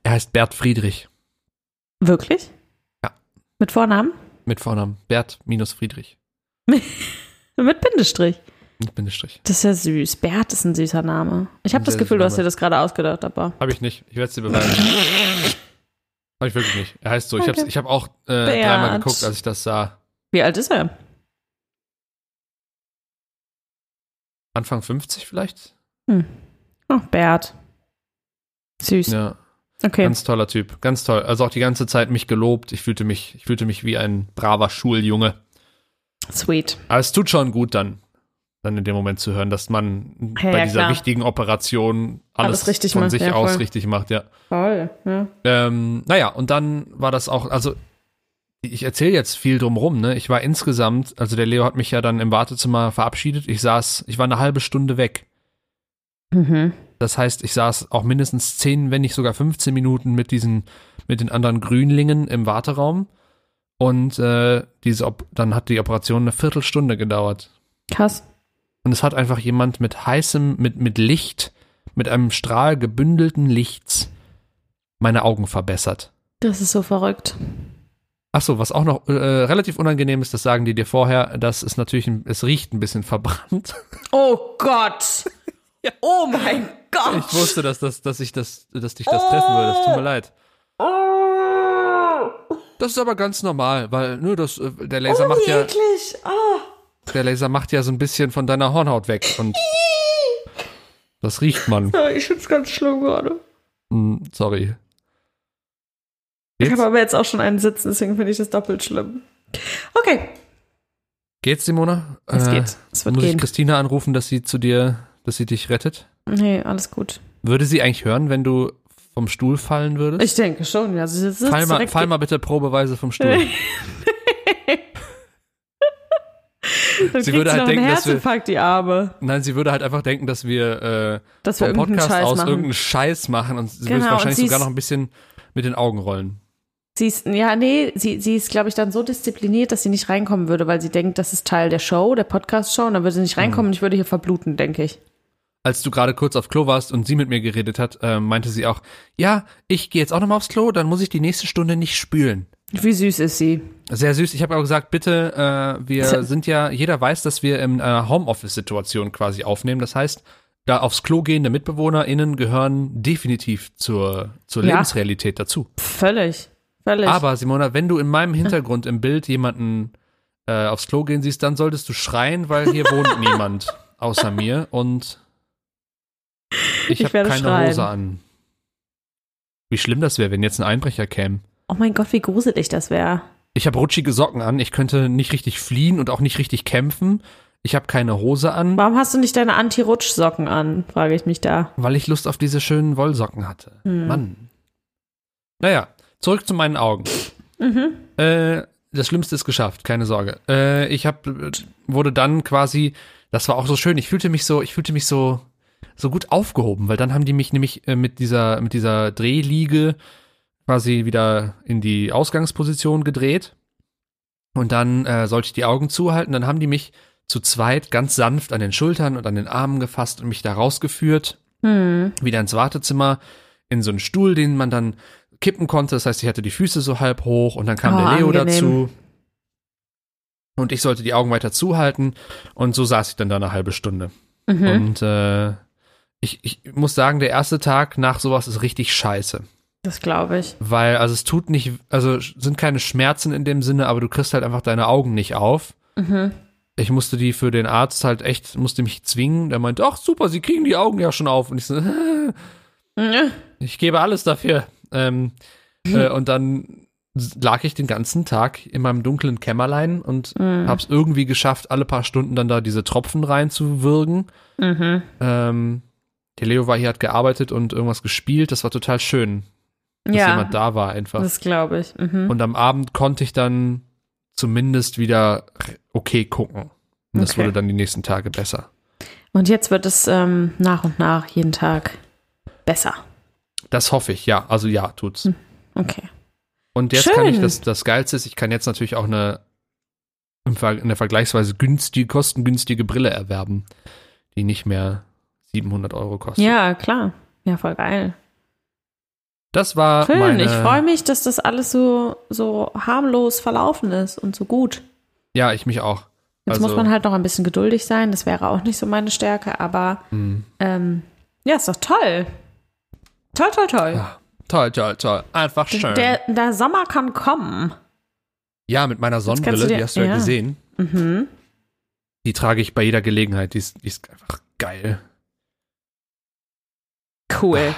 Er heißt Bert Friedrich. Wirklich? Mit Vornamen? Mit Vornamen. Bert minus Friedrich. Mit Bindestrich. Mit Bindestrich. Das ist ja süß. Bert ist ein süßer Name. Ich habe das Gefühl, du hast dir das gerade ausgedacht, aber. Habe ich nicht. Ich werde es dir beweisen. Habe ich wirklich nicht. Er heißt so. Ich habe ich hab auch äh, dreimal geguckt, als ich das sah. Wie alt ist er? Anfang 50 vielleicht? Oh, Bert. Süß. Ja. Okay. Ganz toller Typ. Ganz toll. Also auch die ganze Zeit mich gelobt. Ich fühlte mich, ich fühlte mich wie ein braver Schuljunge. Sweet. Aber es tut schon gut dann, dann in dem Moment zu hören, dass man Ja, bei ja, dieser klar. wichtigen Operation alles, Alles richtig von macht, sich ja, aus voll. richtig macht, ja. Voll. Ja. Ähm, naja, und dann war das auch, also ich erzähle jetzt viel drumrum, ne? Ich war insgesamt, also der Leo hat mich ja dann im Wartezimmer verabschiedet. Ich saß, ich war eine halbe Stunde weg. Mhm. Das heißt, ich saß auch mindestens 10, wenn nicht sogar 15 Minuten mit diesen, mit den anderen Grünlingen im Warteraum. Und äh, diese, Op dann hat die Operation eine Viertelstunde gedauert. Krass. Und es hat einfach jemand mit heißem, mit, mit Licht, mit einem Strahl gebündelten Lichts meine Augen verbessert. Das ist so verrückt. Ach so, was auch noch äh, relativ unangenehm ist, das sagen die dir vorher, das ist natürlich, ein, es riecht ein bisschen verbrannt. Oh Gott. Oh mein Gott. Ich wusste, dass, das, dass, ich das, dass dich das treffen würde, das tut mir leid. Oh, Das ist aber ganz normal, weil nur das, äh, der Laser macht ja. Oh. der Laser macht ja so ein bisschen von deiner Hornhaut weg und das riecht man. Ja, Ich find's ganz schlimm gerade. Hm, sorry. Ich Geht's, habe aber jetzt auch schon einen sitzen, deswegen finde ich das doppelt schlimm. Okay, geht's Simona? es Äh, geht. Es wird Muss ich gehen. Christina anrufen, dass sie zu dir, dass sie dich rettet? Nee, alles gut. Würde sie eigentlich hören, wenn du vom Stuhl fallen würdest? Ich denke schon, ja. Sie sitzt fall, mal, fall mal bitte probeweise vom Stuhl. Sie würde halt denken, dass wir- die Arme. Nein, sie würde halt einfach denken, dass wir äh, Dass vom Podcast Scheiß aus machen. irgendeinen Scheiß machen und sie würde Genau, es wahrscheinlich sogar noch ein bisschen mit den Augen rollen. Sie ist, ja, nee, sie, sie ist, glaube ich, dann so diszipliniert, dass sie nicht reinkommen würde, weil sie denkt, das ist Teil der Show, der Podcast-Show, und dann würde sie Mhm. nicht reinkommen und ich würde hier verbluten, denke ich. Als du gerade kurz auf Klo warst und sie mit mir geredet hat, äh, meinte sie auch, ja, ich gehe jetzt auch nochmal aufs Klo, dann muss ich die nächste Stunde nicht spülen. Wie süß ist sie? Sehr süß. Ich habe auch gesagt, bitte, äh, wir sind ja, jeder weiß, dass wir in einer Homeoffice-Situation quasi aufnehmen. Das heißt, da aufs Klo gehende MitbewohnerInnen gehören definitiv zur, zur Ja. Lebensrealität dazu. Völlig. Völlig. Aber Simona, wenn du in meinem Hintergrund im Bild jemanden äh, aufs Klo gehen siehst, dann solltest du schreien, weil hier wohnt niemand außer mir und ich, Ich habe keine schreien. Hose an. Wie schlimm das wäre, wenn jetzt ein Einbrecher käme. oh mein Gott, wie gruselig das wäre. Ich habe rutschige Socken an, ich könnte nicht richtig fliehen und auch nicht richtig kämpfen. Ich habe keine Hose an, Warum hast du nicht deine Anti-Rutsch-Socken an, frage ich mich da. weil ich Lust auf diese schönen Wollsocken hatte. Hm. Mann. Naja, zurück zu meinen Augen. Mhm. Äh, das Schlimmste ist geschafft, keine Sorge. Äh, ich hab, wurde dann quasi, das war auch so schön, ich fühlte mich so, ich fühlte mich so, so gut aufgehoben, weil dann haben die mich nämlich äh, mit dieser, mit dieser Drehliege quasi wieder in die Ausgangsposition gedreht. Und dann äh, sollte ich die Augen zuhalten, dann haben die mich zu zweit ganz sanft an den Schultern und an den Armen gefasst und mich da rausgeführt Hm. wieder ins Wartezimmer, in so einen Stuhl, den man dann kippen konnte. Das heißt, ich hatte die Füße so halb hoch und dann kam Oh, der Leo angenehm. dazu. Und ich sollte die Augen weiter zuhalten und so saß ich dann da eine halbe Stunde. Mhm. Und äh, ich, ich muss sagen, der erste Tag nach sowas ist richtig scheiße. Das glaube ich. Weil, also es tut nicht, also sind keine Schmerzen in dem Sinne, aber du kriegst halt einfach deine Augen nicht auf. Mhm. Ich musste die für den Arzt halt echt, musste mich zwingen. Der meinte, ach super, sie kriegen die Augen ja schon auf. Und ich so, Mhm. ich gebe alles dafür. Ähm, äh, und dann lag ich den ganzen Tag in meinem dunklen Kämmerlein und Mhm. hab's irgendwie geschafft, alle paar Stunden dann da diese Tropfen reinzuwirken. Mhm. Ähm, der Leo war hier, hat gearbeitet und irgendwas gespielt. Das war total schön, dass Ja, jemand da war einfach. das glaube ich. Mhm. Und am Abend konnte ich dann zumindest wieder okay gucken. Und das Okay. wurde dann die nächsten Tage besser. Und jetzt wird es ähm, nach und nach jeden Tag besser. Das hoffe ich, ja. Also ja, tut's. Okay. Und jetzt Schön. kann ich, das, das Geilste ist, ich kann jetzt natürlich auch eine, eine vergleichsweise günstige, kostengünstige Brille erwerben, die nicht mehr 700 Euro kostet. Ja, klar. Ja, voll geil. Das war Schön. meine, Ich freue mich, dass das alles so, so harmlos verlaufen ist und so gut. Ja, ich mich auch. Jetzt Also- muss man halt noch ein bisschen geduldig sein. Das wäre auch nicht so meine Stärke, aber Hm. ähm, ja, ist doch toll. Toll, toll, toll. Ja, toll, toll, toll. Einfach schön. Der, der Sommer kann kommen. ja, mit meiner Sonnenbrille, dir- die hast du ja, ja. gesehen. Mhm. Die trage ich bei jeder Gelegenheit. Die ist, die ist einfach geil. Cool.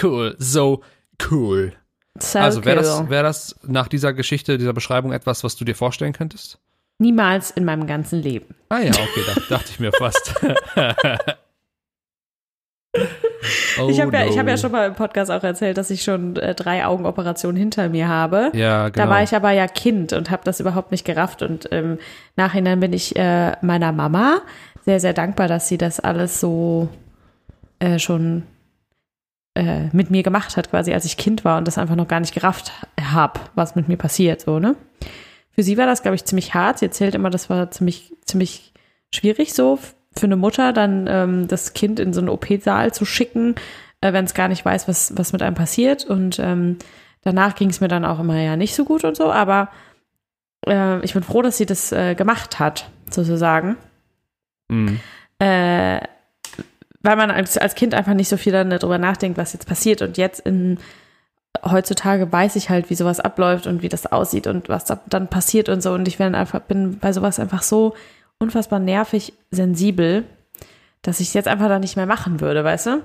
Cool, so cool. So also wäre cool. das, wär das nach dieser Geschichte, dieser Beschreibung etwas, was du dir vorstellen könntest? Niemals in meinem ganzen Leben. Ah ja, okay, da, dachte ich mir fast. Oh, ich habe ja, ich no. hab ja schon mal im Podcast auch erzählt, dass ich schon äh, drei Augenoperationen hinter mir habe. Ja, genau. Da war ich aber ja Kind und habe das überhaupt nicht gerafft. Und im Nachhinein bin ich äh, meiner Mama sehr, sehr dankbar, dass sie das alles so äh, schon äh, mit mir gemacht hat, quasi als ich Kind war und das einfach noch gar nicht gerafft habe, was mit mir passiert, so, ne? Für sie war das, glaube ich, ziemlich hart. Sie erzählt immer, das war ziemlich, ziemlich schwierig so für eine Mutter, dann ähm, das Kind in so einen OP-Saal zu schicken, äh, wenn es gar nicht weiß, was, was mit einem passiert. Und ähm, danach ging es mir dann auch immer ja nicht so gut und so, aber äh, ich bin froh, dass sie das äh, gemacht hat, sozusagen. Mhm. Äh, weil man als, als Kind einfach nicht so viel dann darüber nachdenkt, was jetzt passiert. Und jetzt in heutzutage weiß ich halt, wie sowas abläuft und wie das aussieht und was da dann passiert und so. Und ich bin einfach, bin bei sowas einfach so unfassbar nervig sensibel, dass ich es jetzt einfach da nicht mehr machen würde, weißt du?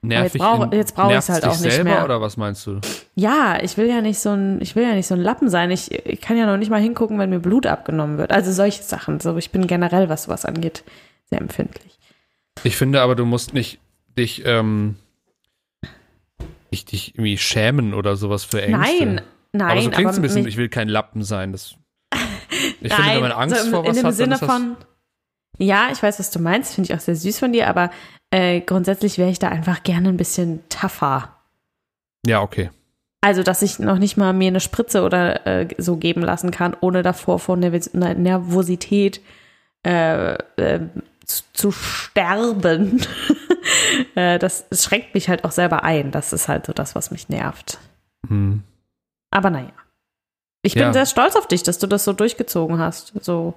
Nervig jetzt in- jetzt brauch ich's nervt's halt auch nicht selber, mehr. oder was meinst du? Ja, ich will ja nicht so ein, ich will ja nicht so ein Lappen sein. Ich, ich kann ja noch nicht mal hingucken, wenn mir Blut abgenommen wird. Also solche Sachen. So, ich bin generell, was sowas angeht, sehr empfindlich. Ich finde aber, du musst nicht dich, ähm, nicht dich irgendwie schämen oder sowas für Ängste. Nein, nein, aber so klingt es ein bisschen, ich will kein Lappen sein. Das, ich finde, wenn man Angst so im, vor was in dem hat, Sinne dann ist von, ja, ich weiß, was du meinst, finde ich auch sehr süß von dir, aber äh, grundsätzlich wäre ich da einfach gerne ein bisschen tougher. Ja, okay. Also, dass ich noch nicht mal mir eine Spritze oder äh, so geben lassen kann, ohne davor vor Nerv Ner- Nervosität äh, äh, zu, zu sterben. äh, das, das schränkt mich halt auch selber ein. Das ist halt so das, was mich nervt. Hm. Aber naja. Ich bin Ja. sehr stolz auf dich, dass du das so durchgezogen hast. So,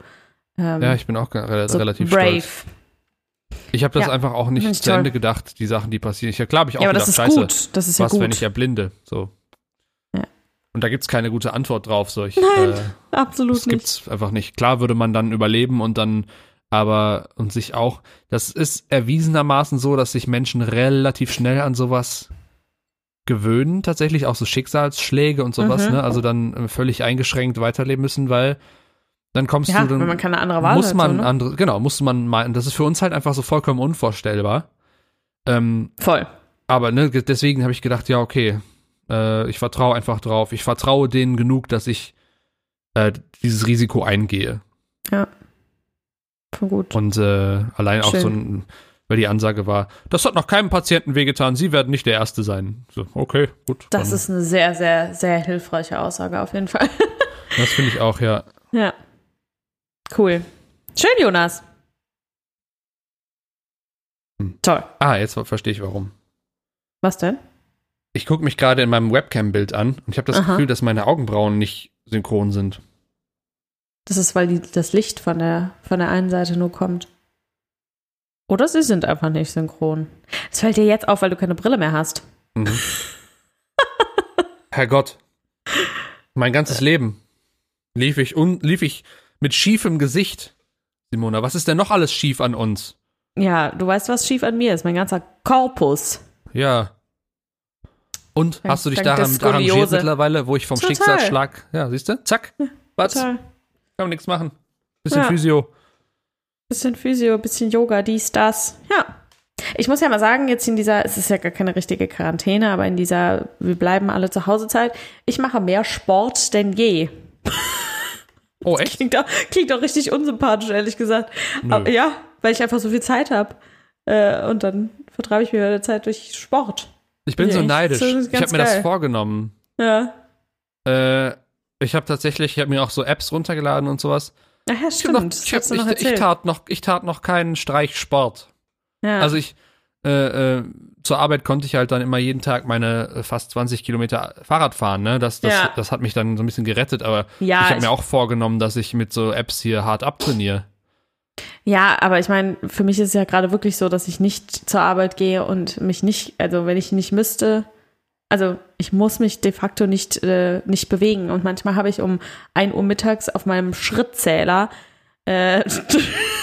ähm, Ja, ich bin auch rel so relativ brave. stolz. Ich habe das Ja, einfach auch nicht ich zu toll. Ende gedacht, die Sachen, die passieren. Ich, ja, klar habe ich auch Ja, aber gedacht, das ist scheiße, gut. Das ist ja was, gut. wenn ich erblinde? So. Ja. Und da gibt's keine gute Antwort drauf. So, ich, Nein, äh, Absolut das nicht. gibt's einfach nicht. Klar würde man dann überleben und dann aber und sich auch, das ist erwiesenermaßen so, dass sich Menschen relativ schnell an sowas gewöhnen, tatsächlich auch so Schicksalsschläge und sowas, Mhm. ne? Also dann äh, völlig eingeschränkt weiterleben müssen, weil dann kommst Ja, du dann wenn man keine andere Wahl muss hat. man so, ne? andere, genau, muss man mal, das ist für uns halt einfach so vollkommen unvorstellbar. Ähm, Voll. aber ne, ge- deswegen habe ich gedacht, ja, okay, äh, ich vertraue einfach drauf. Ich vertraue denen genug, dass ich äh, dieses Risiko eingehe. Voll gut. Und äh, allein auch Schön. so ein, weil die Ansage war, das hat noch keinem Patienten wehgetan, Sie werden nicht der Erste sein. So, okay, gut. Das ist eine sehr, sehr, sehr hilfreiche Aussage auf jeden Fall. das finde ich auch, ja. ja. Cool. Schön, Jonas. Hm. Toll. Ah, jetzt verstehe ich warum. Was denn? Ich gucke mich gerade in meinem Webcam-Bild an und ich habe das Aha. Gefühl, dass meine Augenbrauen nicht synchron sind. Das ist, weil die, das Licht von der, von der einen Seite nur kommt. Oder sie sind einfach nicht synchron. Es fällt dir jetzt auf, weil du keine Brille mehr hast. Mhm. Herrgott. Mein ganzes Leben lief ich, un, lief ich mit schiefem Gesicht. Simona, was ist denn noch alles schief an uns? Ja, du weißt, was schief an mir ist. Mein ganzer Korpus. Ja. Und Ja, hast du dich daran arrangiert mittlerweile, wo ich vom Total. Schicksalsschlag, ja, siehst du? Zack, was? Total. Kann man nichts machen. Bisschen Ja. Physio. Bisschen Physio, bisschen Yoga, dies, das. Ja. Ich muss ja mal sagen, jetzt in dieser, es ist ja gar keine richtige Quarantäne, aber in dieser, wir bleiben alle zu Hause Zeit, ich mache mehr Sport denn je. Oh, echt? Klingt doch, klingt richtig unsympathisch, ehrlich gesagt. Aber, ja, weil ich einfach so viel Zeit habe. Äh, und dann vertreibe ich mir meine Zeit durch Sport. Ich bin Ja, so neidisch. Ich habe mir das vorgenommen. Ja. Äh, ich habe tatsächlich, ich habe mir auch so Apps runtergeladen und sowas. Ach ja, Ich, hab noch, stimmt. ich, hab, ich, ich, tat noch, ich tat noch keinen Streich Sport. ja. Also ich, äh, äh, zur Arbeit konnte ich halt dann immer jeden Tag meine äh, fast 20 Kilometer Fahrrad fahren. Ne? Das, das, Ja. das hat mich dann so ein bisschen gerettet, aber ja, ich habe mir auch vorgenommen, dass ich mit so Apps hier hart abtrainiere. Ja, aber ich meine, für mich ist es ja gerade wirklich so, dass ich nicht zur Arbeit gehe und mich nicht, also wenn ich nicht müsste, also ich muss mich de facto nicht, äh, nicht bewegen. Und manchmal habe ich um 1 Uhr mittags auf meinem Schrittzähler äh,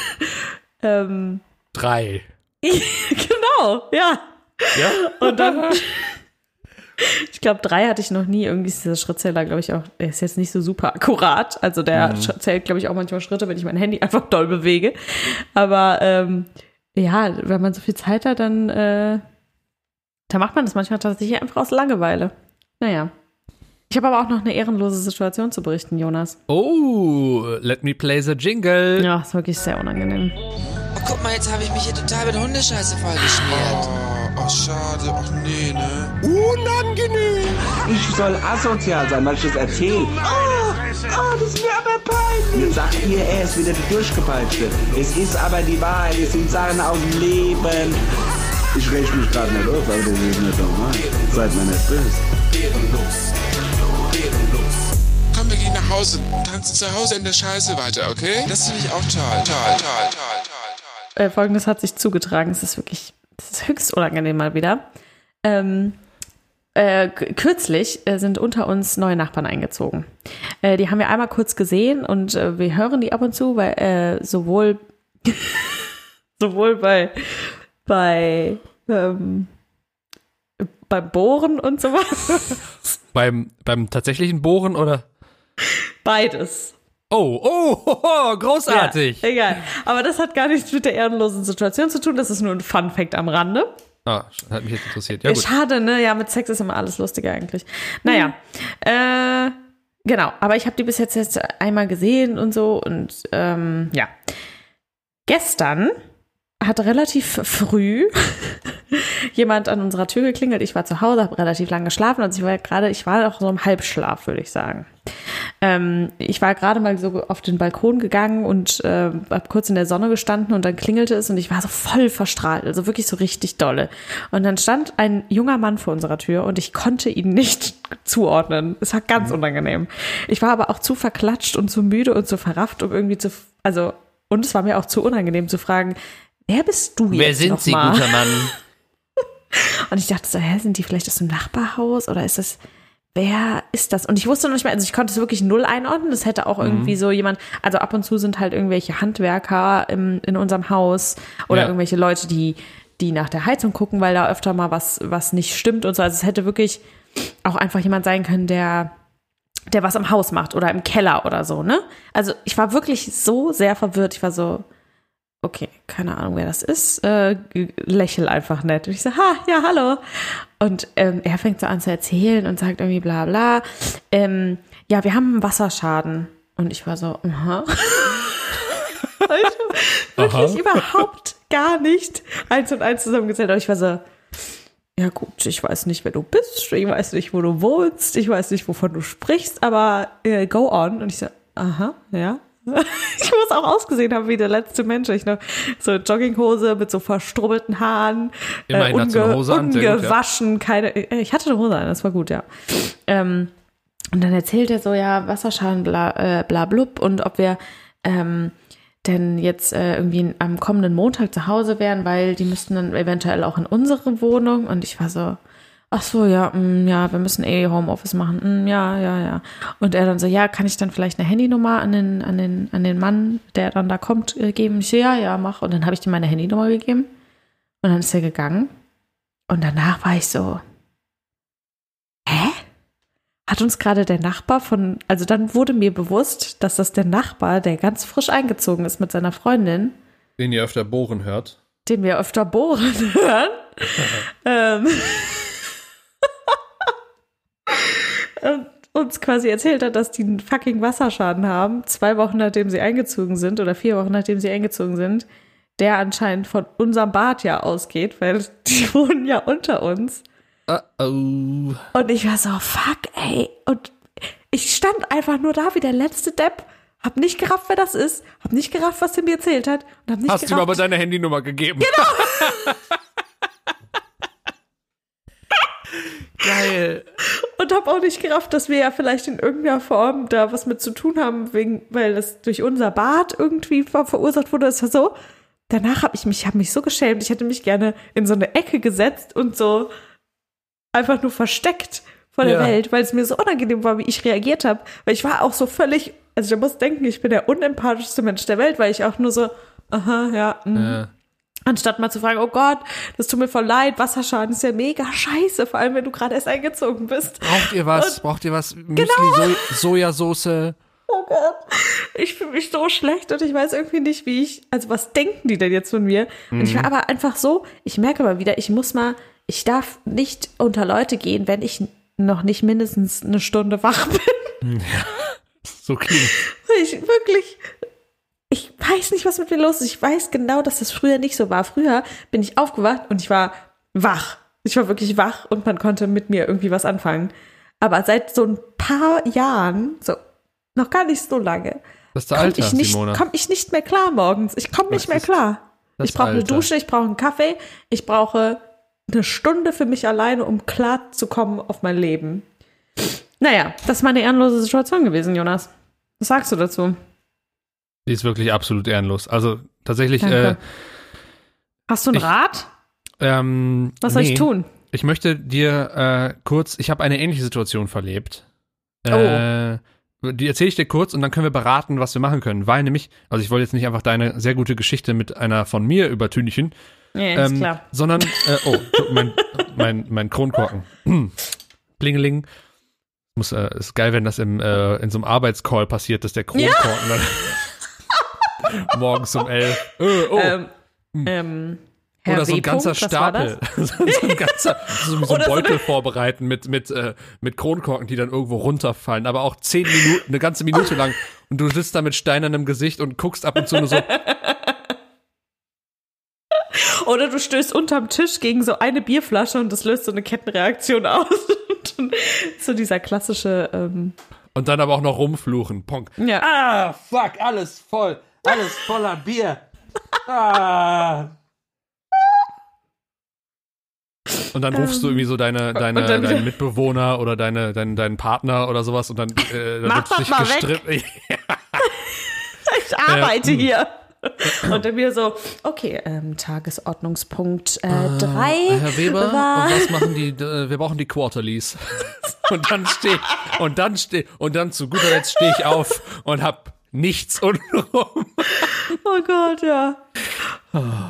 ähm, Drei. genau, ja. Ja? Und dann, ich glaube, drei hatte ich noch nie. Irgendwie ist dieser Schrittzähler, glaube ich, auch, der ist jetzt nicht so super akkurat. Also der Mhm. zählt, glaube ich, auch manchmal Schritte, wenn ich mein Handy einfach doll bewege. Aber ähm, ja, wenn man so viel Zeit hat, dann äh, Da macht man das manchmal tatsächlich einfach aus Langeweile. Naja. Ich habe aber auch noch eine ehrenlose Situation zu berichten, Jonas. Oh, let me play the jingle. Ja, ist wirklich sehr unangenehm. Oh, guck mal, jetzt habe ich mich hier total mit Hundescheiße vollgeschmiert. Oh, oh, schade. Ach nee, ne? Unangenehm. Ich soll asozial sein, weil ich das erzähle. Oh, oh, das ist mir aber peinlich. Jetzt sagt ihr, er ist wieder der Durchgepeitschte. Es ist aber die Wahrheit, es sind Sachen aus dem Leben. Ich räche mich gerade nicht auf, aber das ist nicht normal. Seid mir nicht böse. Komm, wir gehen nach Hause. Tanzen zu Hause in der Scheiße weiter, okay? Das finde ich auch toll. Toll, toll, toll, toll, toll. Äh, Folgendes hat sich zugetragen. Es ist wirklich, es ist höchst unangenehm mal wieder. Ähm, äh, kürzlich äh, sind unter uns neue Nachbarn eingezogen. Äh, die haben wir einmal kurz gesehen und äh, wir hören die ab und zu, weil äh, sowohl sowohl bei bei ähm, beim Bohren und sowas. Beim, beim tatsächlichen Bohren oder? Beides. Oh, oh, ho, ho, großartig. Ja, egal. Aber das hat gar nichts mit der ehrenlosen Situation zu tun. Das ist nur ein Fun Fact am Rande. Ah, hat mich jetzt interessiert. Ja, gut. Schade, ne? Ja, mit Sex ist immer alles lustiger eigentlich. Naja, äh, genau. Aber ich habe die bis jetzt, jetzt einmal gesehen und so und ähm, ja. Gestern hat relativ früh jemand an unserer Tür geklingelt. Ich war zu Hause, habe relativ lange geschlafen und ich war gerade, ich war auch so im Halbschlaf, würde ich sagen. Ähm, ich war gerade mal so auf den Balkon gegangen und äh, hab kurz in der Sonne gestanden und dann klingelte es und ich war so voll verstrahlt, also wirklich so richtig dolle. Und dann stand ein junger Mann vor unserer Tür und ich konnte ihn nicht zuordnen. Es war ganz unangenehm. Ich war aber auch zu verklatscht und zu müde und zu verrafft, um irgendwie zu, also, und es war mir auch zu unangenehm zu fragen, wer bist du jetzt Wer sind Sie, nochmal? guter Mann? Und ich dachte so, hä, sind die vielleicht aus dem Nachbarhaus oder ist das, wer ist das? Und ich wusste noch nicht mehr, also ich konnte es wirklich null einordnen. Das hätte auch irgendwie so jemand, also ab und zu sind halt irgendwelche Handwerker im, in unserem Haus oder Ja. irgendwelche Leute, die, die nach der Heizung gucken, weil da öfter mal was, was nicht stimmt und so. Also es hätte wirklich auch einfach jemand sein können, der, der was am Haus macht oder im Keller oder so, ne? Also ich war wirklich so sehr verwirrt. Ich war so, okay, keine Ahnung, wer das ist, äh, lächel einfach nett. Und ich so, ha, ja, hallo. Und ähm, er fängt so an zu erzählen und sagt irgendwie bla bla. Ähm, ja, wir haben einen Wasserschaden. Und ich war so, aha. Wirklich Aha. überhaupt gar nicht eins und eins zusammengezählt. Aber ich war so, ja gut, ich weiß nicht, wer du bist, ich weiß nicht, wo du wohnst, ich weiß nicht, wovon du sprichst, aber äh, go on. Und ich so, aha, ja. Ich muss auch ausgesehen haben wie der letzte Mensch. Ich noch so Jogginghose mit so verstrubbelten Haaren, äh, Immerhin sie eine Hose an, sehr gut, ja. ungewaschen, keine. äh, Ich hatte eine Hose an, das war gut, ja. Ähm, und dann erzählt er so, ja, Wasserschaden, bla, äh, bla blub, und ob wir ähm, denn jetzt äh, irgendwie am kommenden Montag zu Hause wären, weil die müssten dann eventuell auch in unsere Wohnung. Und ich war so, ach so, ja, mm, ja, wir müssen eh Homeoffice machen. Mm, ja, ja, ja. Und er dann so, ja, kann ich dann vielleicht eine Handynummer an den, an den, an den Mann, der dann da kommt, äh, geben? Ich so, ja, ja, mach. Und dann habe ich ihm meine Handynummer gegeben. Und dann ist er gegangen. Und danach war ich so, hä? Hat uns gerade der Nachbar von, also dann wurde mir bewusst, dass das der Nachbar, der ganz frisch eingezogen ist mit seiner Freundin, Den ihr öfter bohren hört. den wir öfter bohren hören, ähm, und uns quasi erzählt hat, dass die einen fucking Wasserschaden haben, zwei Wochen nachdem sie eingezogen sind oder vier Wochen nachdem sie eingezogen sind, der anscheinend von unserem Bad ja ausgeht, weil die wohnen ja unter uns. Uh oh. Und ich war so, fuck, ey. Und ich stand einfach nur da wie der letzte Depp, hab nicht gerafft, wer das ist, hab nicht gerafft, was er mir erzählt hat und hab nicht Hast du ihm aber gerafft, deine Handynummer gegeben? Genau. Geil. und hab auch nicht gerafft, dass wir ja vielleicht in irgendeiner Form da was mit zu tun haben, wegen, weil das durch unser Bad irgendwie ver verursacht wurde. Es war so. Danach habe ich mich, habe mich so geschämt. Ich hätte mich gerne in so eine Ecke gesetzt und so einfach nur versteckt vor der Ja. Welt, weil es mir so unangenehm war, wie ich reagiert habe. Weil ich war auch so völlig, also ich muss denken, ich bin der unempathischste Mensch der Welt, weil ich auch nur so, aha, ja, mh. Äh, Anstatt mal zu fragen, oh Gott, das tut mir voll leid, Wasserschaden ist ja mega scheiße, vor allem wenn du gerade erst eingezogen bist. braucht ihr was? Braucht ihr was? Müsli, so Sojasauce? Oh Gott, ich fühle mich so schlecht und ich weiß irgendwie nicht, wie ich, also was denken die denn jetzt von mir? Und ich war aber einfach so, ich merke mal wieder, ich muss mal ich darf nicht unter Leute gehen, wenn ich noch nicht mindestens eine Stunde wach bin. So klingt. Ich wirklich, ich weiß nicht, was mit mir los ist. Ich weiß genau, dass das früher nicht so war. Früher bin ich aufgewacht und ich war wach. Ich war wirklich wach und man konnte mit mir irgendwie was anfangen. Aber seit so ein paar Jahren, so noch gar nicht so lange, komme ich, nicht- komm ich nicht mehr klar morgens. Ich komme nicht mehr klar. Ich brauche eine. Dusche, ich brauche einen Kaffee, ich brauche eine Stunde für mich alleine, um klar zu kommen auf mein Leben. Naja, das ist meine ehrenlose Situation gewesen, Jonas. Was sagst du dazu? Die ist wirklich absolut ehrenlos. Also tatsächlich, äh, Hast du einen Ich- Rat? ähm, Was soll nee. ich tun? Ich möchte dir äh, kurz, ich habe eine ähnliche Situation verlebt. Oh. Äh, die erzähle ich dir kurz und dann können wir beraten, was wir machen können. Weil nämlich, also ich wollte jetzt nicht einfach deine sehr gute Geschichte mit einer von mir übertünchen, Ja, ist ähm, klar. sondern, äh, oh, mein, mein, mein Kronkorken. Blingeling. Muss, äh, ist geil, wenn das im, äh, in so einem Arbeitscall passiert, dass der Kronkorken dann morgens um elf. Äh, oh, Ähm, ähm, Herr oder so ein ganzer Stapel. so ein ganzer, so, so ein Oder so Beutel eine- vorbereiten mit, mit, äh, mit Kronkorken, die dann irgendwo runterfallen. Aber auch zehn Minuten, eine ganze Minute lang. Und du sitzt da mit steinernem Gesicht und guckst ab und zu nur so, Oder du stößt unterm Tisch gegen so eine Bierflasche und das löst so eine Kettenreaktion aus. So dieser klassische, ähm, und dann aber auch noch rumfluchen. Ponk. ja. Ah, fuck, alles voll. Alles voller Bier. Ah. Und dann rufst du irgendwie so deine, deine, Ähm. Dann deinen Mitbewohner oder deine, deinen, deinen Partner oder sowas und dann äh, da Mach wird sich mal weg. gestritten. ich arbeite hm. hier. Und dann wieder so, okay, ähm, Tagesordnungspunkt äh, drei. Herr Weber, war- und was machen die? äh, Wir brauchen die Quarterlies. Und dann stehe und dann stehe und dann zu guter Letzt stehe ich auf und hab nichts untenrum. Oh Gott, ja.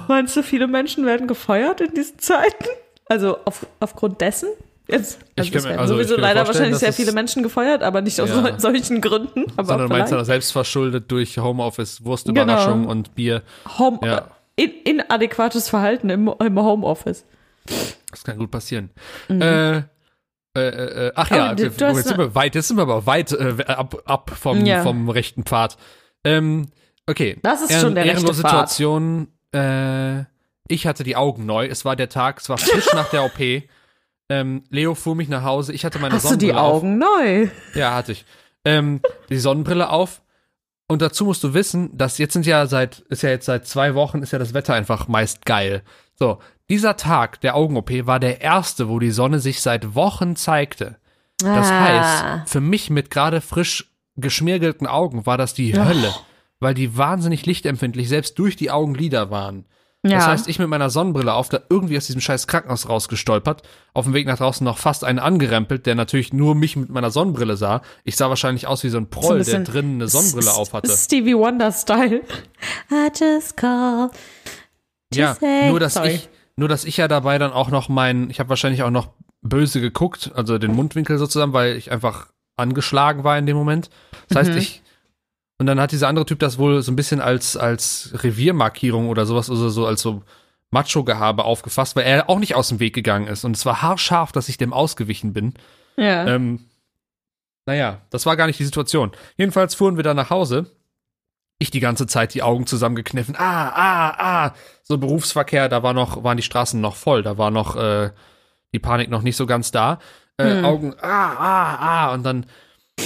Meinst du, viele Menschen werden gefeuert in diesen Zeiten? Also auf, aufgrund dessen? Jetzt, Ich also kann es mir- werden also ich sowieso kann mir leider wahrscheinlich sehr viele Menschen gefeuert, aber nicht aus Ja. sol- solchen Gründen. Aber Sondern meinst vielleicht du selbst verschuldet durch Homeoffice, Wurstüberraschung Genau. und Bier. Home, Ja. in, inadäquates Verhalten im, im Homeoffice. Das kann gut passieren. Äh, äh, äh, ach ja. Oh, du- du hast jetzt, sind wir weit, jetzt sind wir aber weit äh, ab, ab vom, Ja. vom rechten Pfad. Ähm, okay. Das ist schon der rechte ehrenlose Pfad. Situation. Äh, ich hatte die Augen neu. Es war der Tag, es war frisch nach der OP. Ähm, Leo fuhr mich nach Hause. Ich hatte meine Hast du die Sonnenbrille auf. Augen neu? Ja, hatte ich. Ähm, die Sonnenbrille auf. Und dazu musst du wissen, dass jetzt sind ja seit, ist ja jetzt seit zwei Wochen, ist ja das Wetter einfach meist geil. So, dieser Tag der Augen-OP war der erste, wo die Sonne sich seit Wochen zeigte. Das Ah. heißt, für mich mit gerade frisch geschmirgelten Augen war das die Hölle, weil die wahnsinnig lichtempfindlich selbst durch die Augenlider waren. Ja. Das heißt, ich mit meiner Sonnenbrille auf, da irgendwie aus diesem scheiß Krankenhaus rausgestolpert, auf dem Weg nach draußen noch fast einen angerempelt, der natürlich nur mich mit meiner Sonnenbrille sah. Ich sah wahrscheinlich aus wie so ein Proll, der drinnen eine Sonnenbrille S- auf hatte. Stevie Wonder Style. I just call. Ja, say- nur dass Sorry. ich, nur dass ich ja dabei dann auch noch mein, ich habe wahrscheinlich auch noch böse geguckt, also den Mundwinkel sozusagen, weil ich einfach angeschlagen war in dem Moment. Das heißt, Mhm. ich und dann hat dieser andere Typ das wohl so ein bisschen als als Reviermarkierung oder sowas oder so als so Macho-Gehabe aufgefasst, weil er auch nicht aus dem Weg gegangen ist und es war haarscharf, dass ich dem ausgewichen bin. Ja. Ähm, naja, das war gar nicht die Situation. Jedenfalls fuhren wir dann nach Hause. Ich die ganze Zeit die Augen zusammengekniffen. Ah, ah, ah. So Berufsverkehr, da war noch, waren die Straßen noch voll. Da war noch äh, die Panik noch nicht so ganz da. Äh, Augen, ah, ah, ah. Und dann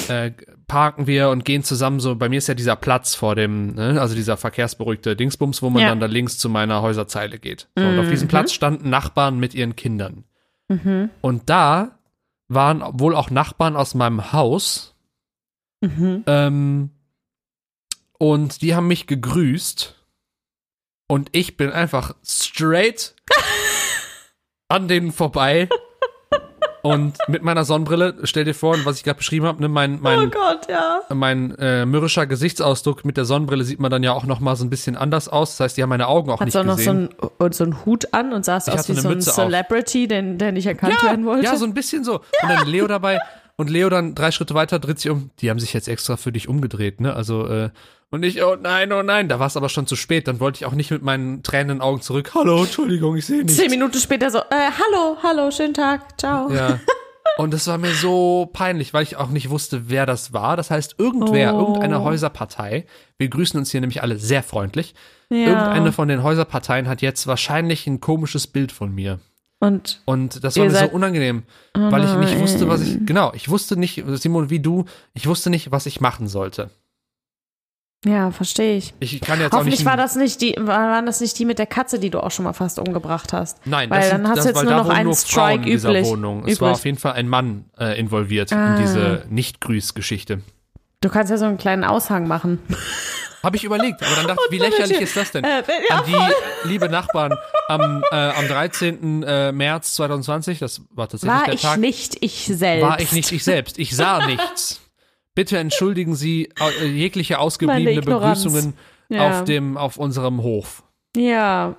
äh, parken wir und gehen zusammen so. Bei mir ist ja dieser Platz vor dem, ne, also dieser verkehrsberuhigte Dingsbums, wo man Ja. dann da links zu meiner Häuserzeile geht. So, Und auf diesem Platz standen Nachbarn mit ihren Kindern. Und da waren wohl auch Nachbarn aus meinem Haus. Mhm. Ähm, und die haben mich gegrüßt. Und ich bin einfach straight an denen vorbei. Und mit meiner Sonnenbrille, stell dir vor, was ich gerade beschrieben habe, ne, mein, oh mein, Gott, ja. mein äh, mürrischer Gesichtsausdruck mit der Sonnenbrille sieht man dann ja auch noch mal so ein bisschen anders aus. Das heißt, die haben meine Augen auch Hat nicht so noch so gesehen. einen, und so einen Hut an und sahst Ich aus wie eine so ein Mütze auf. Celebrity, den, der nicht erkannt werden wollte. Ja, so ein bisschen so. Und dann Leo dabei. Und Leo dann drei Schritte weiter dreht sich um. Die haben sich jetzt extra für dich umgedreht, ne? Also, äh, und ich, oh nein, oh nein, da war es aber schon zu spät. Dann wollte ich auch nicht mit meinen tränenden Augen zurück. Hallo, Entschuldigung, ich sehe nicht. Zehn Minuten später so, äh, hallo, hallo, schönen Tag, ciao. Ja. Und das war mir so peinlich, weil ich auch nicht wusste, wer das war. Das heißt, irgendwer, Oh. irgendeine Häuserpartei, wir grüßen uns hier nämlich alle sehr freundlich. Ja. Irgendeine von den Häuserparteien hat jetzt wahrscheinlich ein komisches Bild von mir. Und Und das war mir so unangenehm, weil ich nicht wusste, was ich, genau, ich wusste nicht, Simon, wie du, ich wusste nicht, was ich machen sollte. ja, verstehe ich. Ich kann jetzt auch Hoffentlich nicht. war das nicht die, war- waren das nicht die mit der Katze, die du auch schon mal fast umgebracht hast. Nein, Weil das, dann sind, hast das du jetzt nur noch einen nur Strike in dieser üblich. Wohnung. Es war auf jeden Fall ein Mann äh, involviert Ah. in diese Nicht-Grüß-Geschichte. Du kannst ja so einen kleinen Aushang machen. Habe ich überlegt, aber dann dachte ich, wie lächerlich ist das denn? Äh, ja, An die liebe Nachbarn am, äh, am 13. äh, März 2020, das war tatsächlich War der ich Tag, nicht ich selbst. war ich nicht ich selbst. Ich sah nichts. Bitte entschuldigen Sie äh, jegliche ausgebliebene. Begrüßungen Ja. auf dem auf unserem Hof. Ja.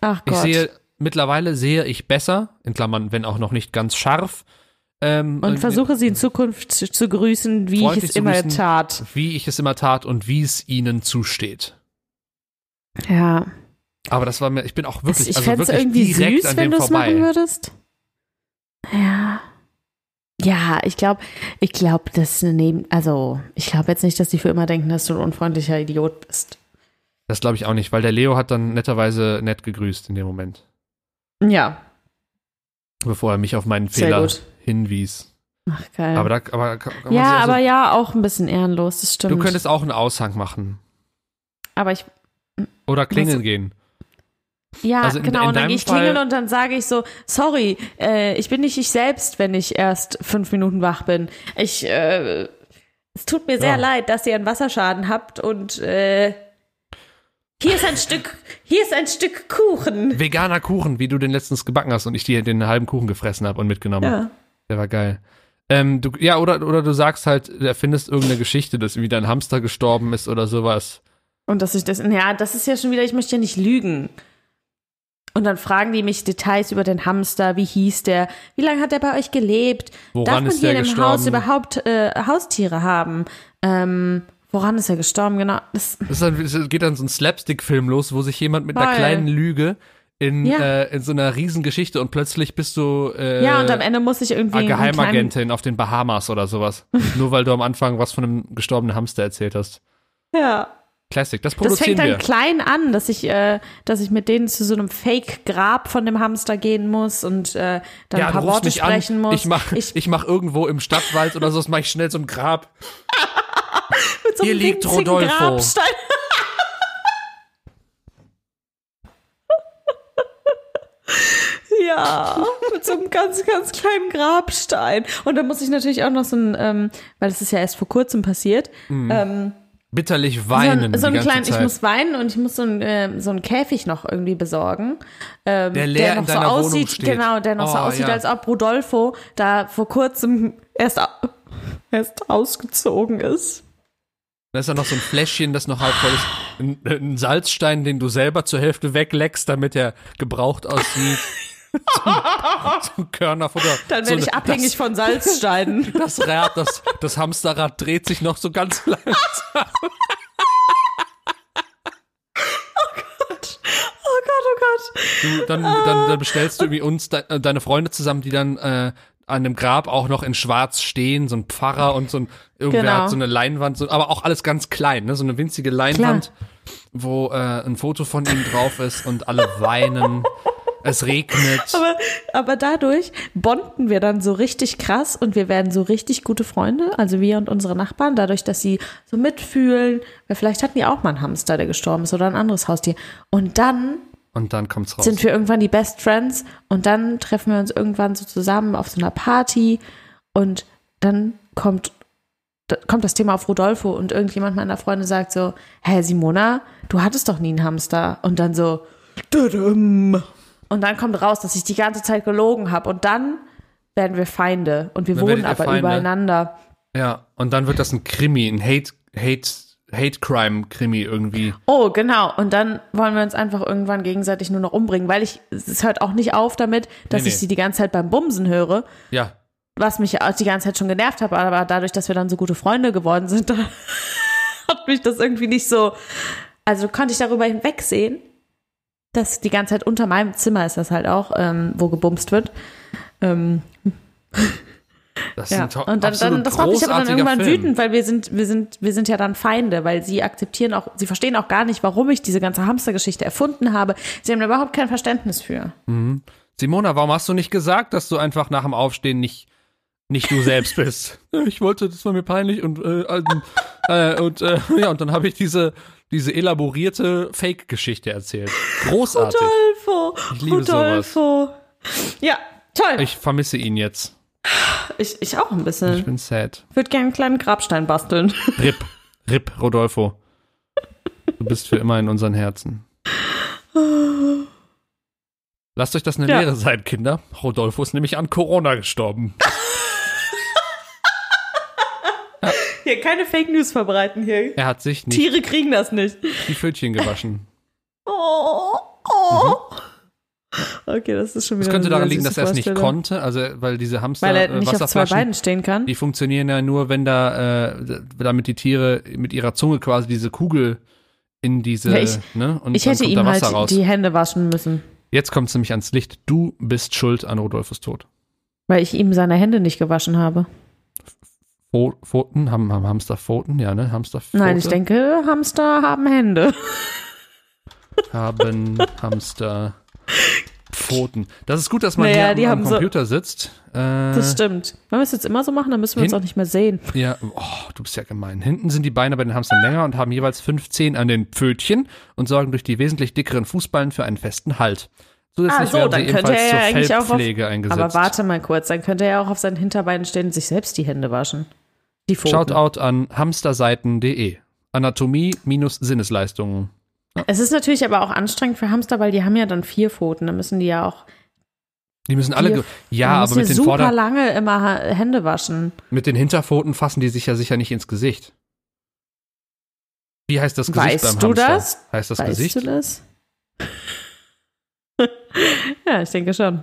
Ach Ich Gott. sehe mittlerweile sehe ich besser, in Klammern, wenn auch noch nicht ganz scharf. Ähm, und versuche sie in Zukunft zu, zu grüßen, wie ich es immer grüßen, tat. wie ich es immer tat und wie es ihnen zusteht. Ja. Aber das war mir, ich bin auch wirklich, ich also fände es wirklich irgendwie direkt süß, an wenn du es machen würdest. Ja. Ja, ich glaube, ich glaube, das ist eine Neben, also ich glaube jetzt nicht, dass die für immer denken, dass du ein unfreundlicher Idiot bist. Das glaube ich auch nicht, weil der Leo hat dann netterweise nett gegrüßt in dem Moment, Ja, bevor er mich auf meinen Fehler. Hinwies. ach geil. Aber da aber kann, ja, also, aber ja, auch ein bisschen ehrenlos, das stimmt. du könntest auch einen Aushang machen aber ich, oder klingeln gehen. ja, Also in- genau, in und dann gehe ich klingeln Fall- und dann sage ich so, sorry, äh, ich bin nicht ich selbst, wenn ich erst fünf Minuten wach bin. Ich, äh, es tut mir sehr Ja. leid, dass ihr einen Wasserschaden habt und, äh, hier ist ein Stück, hier ist ein Stück Kuchen. Veganer Kuchen, wie du den letztens gebacken hast und ich dir den halben Kuchen gefressen habe und mitgenommen. Ja. Der war geil. Ähm, du, ja, oder, oder du sagst halt, erfindest irgendeine Geschichte, dass irgendwie dein Hamster gestorben ist oder sowas. Und dass ich das, ja, das ist ja schon wieder, ich möchte ja nicht lügen. Und dann fragen die mich Details über den Hamster, wie hieß der, wie lange hat er bei euch gelebt, Woran darf man hier im gestorben? Haus überhaupt äh, Haustiere haben? Ähm, woran ist er gestorben, genau. Das, Das dann, es geht dann so ein Slapstick-Film los, wo sich jemand mit einer Voll. kleinen Lüge in, Ja. äh, in so einer Riesengeschichte und plötzlich bist du äh, ja, und am Ende muss ich irgendwie Geheimagentin auf den Bahamas oder sowas. Nur weil du am Anfang was von einem gestorbenen Hamster erzählt hast. ja. Classic, das Das produzieren fängt dann wir. klein an, dass ich, äh, dass ich mit denen zu so einem Fake-Grab von dem Hamster gehen muss und äh, dann ja, ein paar Worte sprechen an, muss. ich mach, ich, ich, mach irgendwo im Stadtwald oder so, das mach ich schnell so ein Grab. mit so hier einem liegt winzigen Rodolfo. Grabstein. Ja, mit so einem ganz, ganz kleinen Grabstein. Und dann muss ich natürlich auch noch so ein, ähm, weil das ist ja erst vor kurzem passiert, ähm, Bitterlich so weinen ein, so die ein ganze kleinen, ich muss weinen und ich muss so ein, ähm, so einen Käfig noch irgendwie besorgen. Ähm, Der leer noch in deiner so Wohnung aussieht, steht. genau, der noch so Oh, aussieht, ja. als ob Rodolfo da vor kurzem erst, erst ausgezogen ist. Da ist ja noch so ein Fläschchen, das noch halb voll ist. Ein, ein Salzstein, den du selber zur Hälfte wegleckst, damit er gebraucht aussieht. so, so ein Körnerfutter. Dann so werde ich eine- abhängig von Salzsteinen. Das, das Rad, das, das Hamsterrad dreht sich noch so ganz langsam. Oh Gott, oh Gott. Du, dann, dann, dann bestellst du irgendwie uns, de, äh, deine Freunde zusammen, die dann äh, an dem Grab auch noch in Schwarz stehen, so ein Pfarrer und so ein, irgendwer Genau. hat so eine Leinwand, so, aber auch alles ganz klein, ne? so eine winzige Leinwand, wo äh, ein Foto von ihm drauf ist und alle weinen. es regnet. Aber, aber dadurch bonden wir dann so richtig krass und wir werden so richtig gute Freunde, also wir und unsere Nachbarn, dadurch, dass sie so mitfühlen, weil vielleicht hatten die auch mal einen Hamster, der gestorben ist oder ein anderes Haustier. Und dann Und dann kommt's raus. sind wir irgendwann die Best Friends und dann treffen wir uns irgendwann so zusammen auf so einer Party und dann kommt da kommt das Thema auf Rodolfo und irgendjemand meiner Freunde sagt so, hä Simona, du hattest doch nie einen Hamster und dann so und dann kommt raus, dass ich die ganze Zeit gelogen habe und dann werden wir Feinde und wir Dann wohnen aber Feinde. übereinander. ja, und dann wird das ein Krimi, ein Hate, Hate, Hate Crime Krimi irgendwie. Oh, genau. Und dann wollen wir uns einfach irgendwann gegenseitig nur noch umbringen, weil ich, es hört auch nicht auf damit, dass Nee, ich nee. sie die ganze Zeit beim Bumsen höre. Ja. was mich auch die ganze Zeit schon genervt hat, aber dadurch, dass wir dann so gute Freunde geworden sind, hat mich das irgendwie nicht so, also konnte ich darüber hinwegsehen, dass die ganze Zeit unter meinem Zimmer ist das halt auch, ähm, wo gebumst wird. Ähm, Das ja. ist ein Und dann, dann das macht mich aber dann irgendwann Film. wütend, weil wir sind, wir sind, wir sind ja dann Feinde, weil sie akzeptieren auch, sie verstehen auch gar nicht, warum ich diese ganze Hamstergeschichte erfunden habe. Sie haben da überhaupt kein Verständnis für. Simona, warum hast du nicht gesagt, dass du einfach nach dem Aufstehen nicht, nicht du selbst bist? Ich wollte, das war mir peinlich und, äh, ähm, äh, und, äh, ja, und dann habe ich diese, diese elaborierte Fake-Geschichte erzählt. Großartig. Rodolfo, Ich liebe Rodolfo. Ja, toll. Ich vermisse ihn jetzt. Ich, ich auch ein Ich bisschen. bin sad. Ich würde gerne einen kleinen Grabstein basteln. Rip, Rip, Rodolfo. Du bist für immer in unseren Herzen. Lasst euch das eine Ja. Lehre sein, Kinder. Rodolfo ist nämlich an Corona gestorben. Hier, keine Fake News verbreiten hier. Er hat sich nicht Tiere kriegen das nicht. die Pfötchen gewaschen. Oh, oh. Okay, das ist schon wieder Das könnte daran liegen, dass er es nicht konnte, also weil diese Hamster Weil er äh, nicht auf zwei Beinen stehen kann. die funktionieren ja nur, wenn da äh, damit die Tiere mit ihrer Zunge quasi diese Kugel in diese, Ja, ich- ne, und Ich hätte ihm halt raus. die Hände waschen müssen, Jetzt kommt es nämlich ans Licht. Du bist schuld an Rodolfos Tod. weil ich ihm seine Hände nicht gewaschen habe. Pfoten, haben, haben Hamster Pfoten? Ja, ne? Hamster Nein, ich denke, Hamster haben Hände. haben Hamster Pfoten. Das ist gut, dass man Naja, hier am, am so- Computer sitzt. Äh, Das stimmt. Wenn wir es jetzt immer so machen, dann müssen wir uns Hin- auch nicht mehr sehen. Ja, oh, du bist ja gemein. Hinten sind die Beine bei den Hamstern länger und haben jeweils fünf Zehen an den Pfötchen und sorgen durch die wesentlich dickeren Fußballen für einen festen Halt. Zusätzlich Ah, so, werden dann sie könnte er zur ja eigentlich auch auf- eingesetzt. Aber warte mal kurz, dann könnte er ja auch auf seinen Hinterbeinen stehen und sich selbst die Hände waschen. Die Pfoten. Shoutout an hamsterseiten.de. Anatomie minus Sinnesleistungen. Es ist natürlich aber auch anstrengend für Hamster, weil die haben ja dann vier Pfoten. Da müssen die ja auch. Die müssen alle, Die- ja, aber mit den, super Vorder lange immer Hände waschen. mit den Hinterpfoten fassen die sich ja sicher nicht ins Gesicht. Wie heißt das Gesicht Weißt beim du Hamster? das? Heißt das weißt Gesicht? du das? ja, ich denke schon.